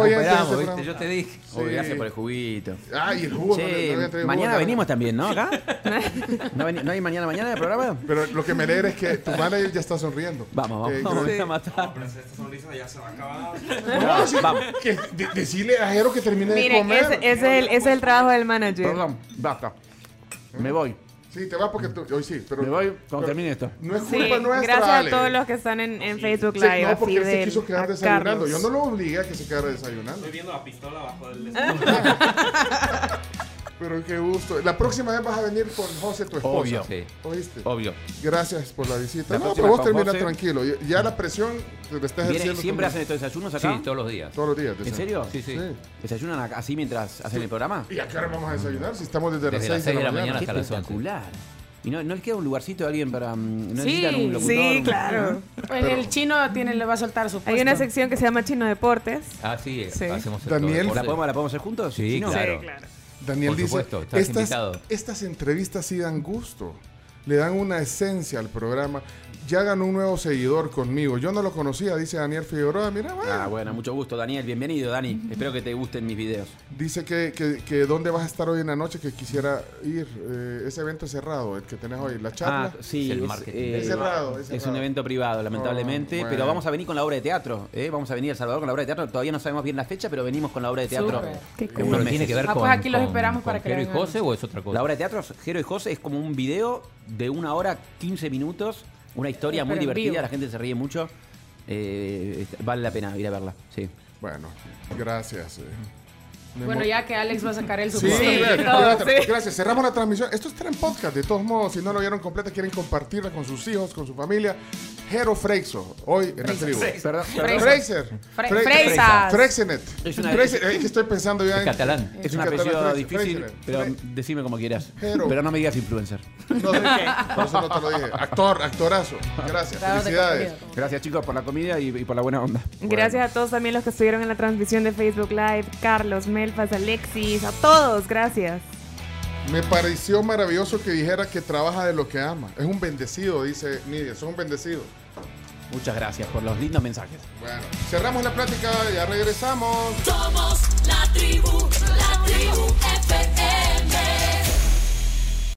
oyentes. Yo te dije. Sí. gracias por el juguito. Ah, y el jugo. no no traído mañana jugo, venimos también, ¿no? ¿Acá? ¿No, no hay mañana mañana de programa? Pero lo que me alegra es que tu manager ya está sonriendo. Vamos, vamos, Eh, vamos a matar. No, sí, Vamos. que de- decirle a Jero que termine de Miren, comer. ese, ese es el, ese es el trabajo del manager. Perdón, basta. Me voy. Sí, te vas porque tú, hoy sí, pero Me voy cuando pero termine esto. no es Sí, culpa nuestra. gracias Ale. a todos los que están en, en Facebook Sí, Live, no, a porque él se quiso quedar desayunando. Carlos. Yo no lo obligué a que se quedara desayunando. Estoy viendo la pistola abajo del Pero qué gusto. La próxima vez vas a venir con José, tu esposa. Obvio. Sí. ¿Oíste? Obvio. Gracias por la visita. La no, pero vos con termina José. tranquilo. Ya- la presión te la estás ejerciendo. ¿Siempre hacen también. estos desayunos acá? Sí, todos los días. Todos los días. ¿En serio? Sí, sí. ¿Desayunan así mientras hacen el programa? ¿Y a qué hora vamos a desayunar? Si estamos desde, Desde las 6 de la, mañana. hasta las 11. espectacular. ¿Y no, no les queda un lugarcito de alguien para... mm, ¿No Sí, un locutor? Sí, claro. El, el chino tiene, le va a soltar su Hay puesto. una sección que se llama Chino Deportes. Ah, sí, Sí. hacemos el todo ¿La podemos, ¿La podemos hacer juntos? Sí, claro. Sí, claro. Daniel Por dice, supuesto, estás estas, invitado". estas entrevistas sí dan gusto. Le dan una esencia al programa. Ya ganó un nuevo seguidor conmigo. Yo no lo conocía, dice Daniel Figueroa. Mira, bueno. Ah, bueno, mucho gusto, Daniel. Bienvenido, Dani. Espero que te gusten mis videos. Dice que, que, que dónde vas a estar hoy en la noche, que quisiera ir. Eh, ese evento es cerrado, el que tenés hoy, la charla. Ah, sí, Es el es, marketing. eh, Es cerrado, es es un evento privado, lamentablemente. Oh, bueno. Pero vamos a venir con la obra de teatro. ¿eh? Vamos a venir a El Salvador con la obra de teatro. Todavía no sabemos bien la fecha, pero venimos con la obra de teatro. Qué cool. unos ¿Pero tiene que ver Ah, con, pues aquí los con- esperamos con para que Jero y. José o es otra cosa? La obra de teatro, Jero y José, es como un video de una hora, 15 minutos. Una historia muy divertida, vivo. la gente se ríe mucho. Eh, vale la pena ir a verla, sí. Bueno, gracias. eh. Bueno, ya que Alex va a sacar el Sí, sí. gracias. Cerramos la transmisión. Esto está en podcast, de todos modos. Si no lo vieron completa, quieren compartirla con sus hijos, con su familia. Jero Freixo, hoy en la tribu. Perdón, Fraser. Fraser. Fre- Fre- Freisas. Freixenet. Estoy pensando ya en... catalán. Es un apellido difícil, Freixenet. pero decime como quieras. Pero no me digas influencer. No sé qué. Por eso no te lo dije. Actor, actorazo. Gracias. Felicidades. Gracias chicos por la comida y, y por la buena onda. Gracias a todos también los que estuvieron en la transmisión de Facebook Live. Carlos, Melfas, Alexis, a todos, gracias. Me pareció maravilloso que dijera que trabaja de lo que ama. Es un bendecido, dice Nidia. Sos un bendecido. Muchas gracias por los lindos mensajes. Bueno, cerramos la plática, ya regresamos. Somos la tribu, la tribu FM.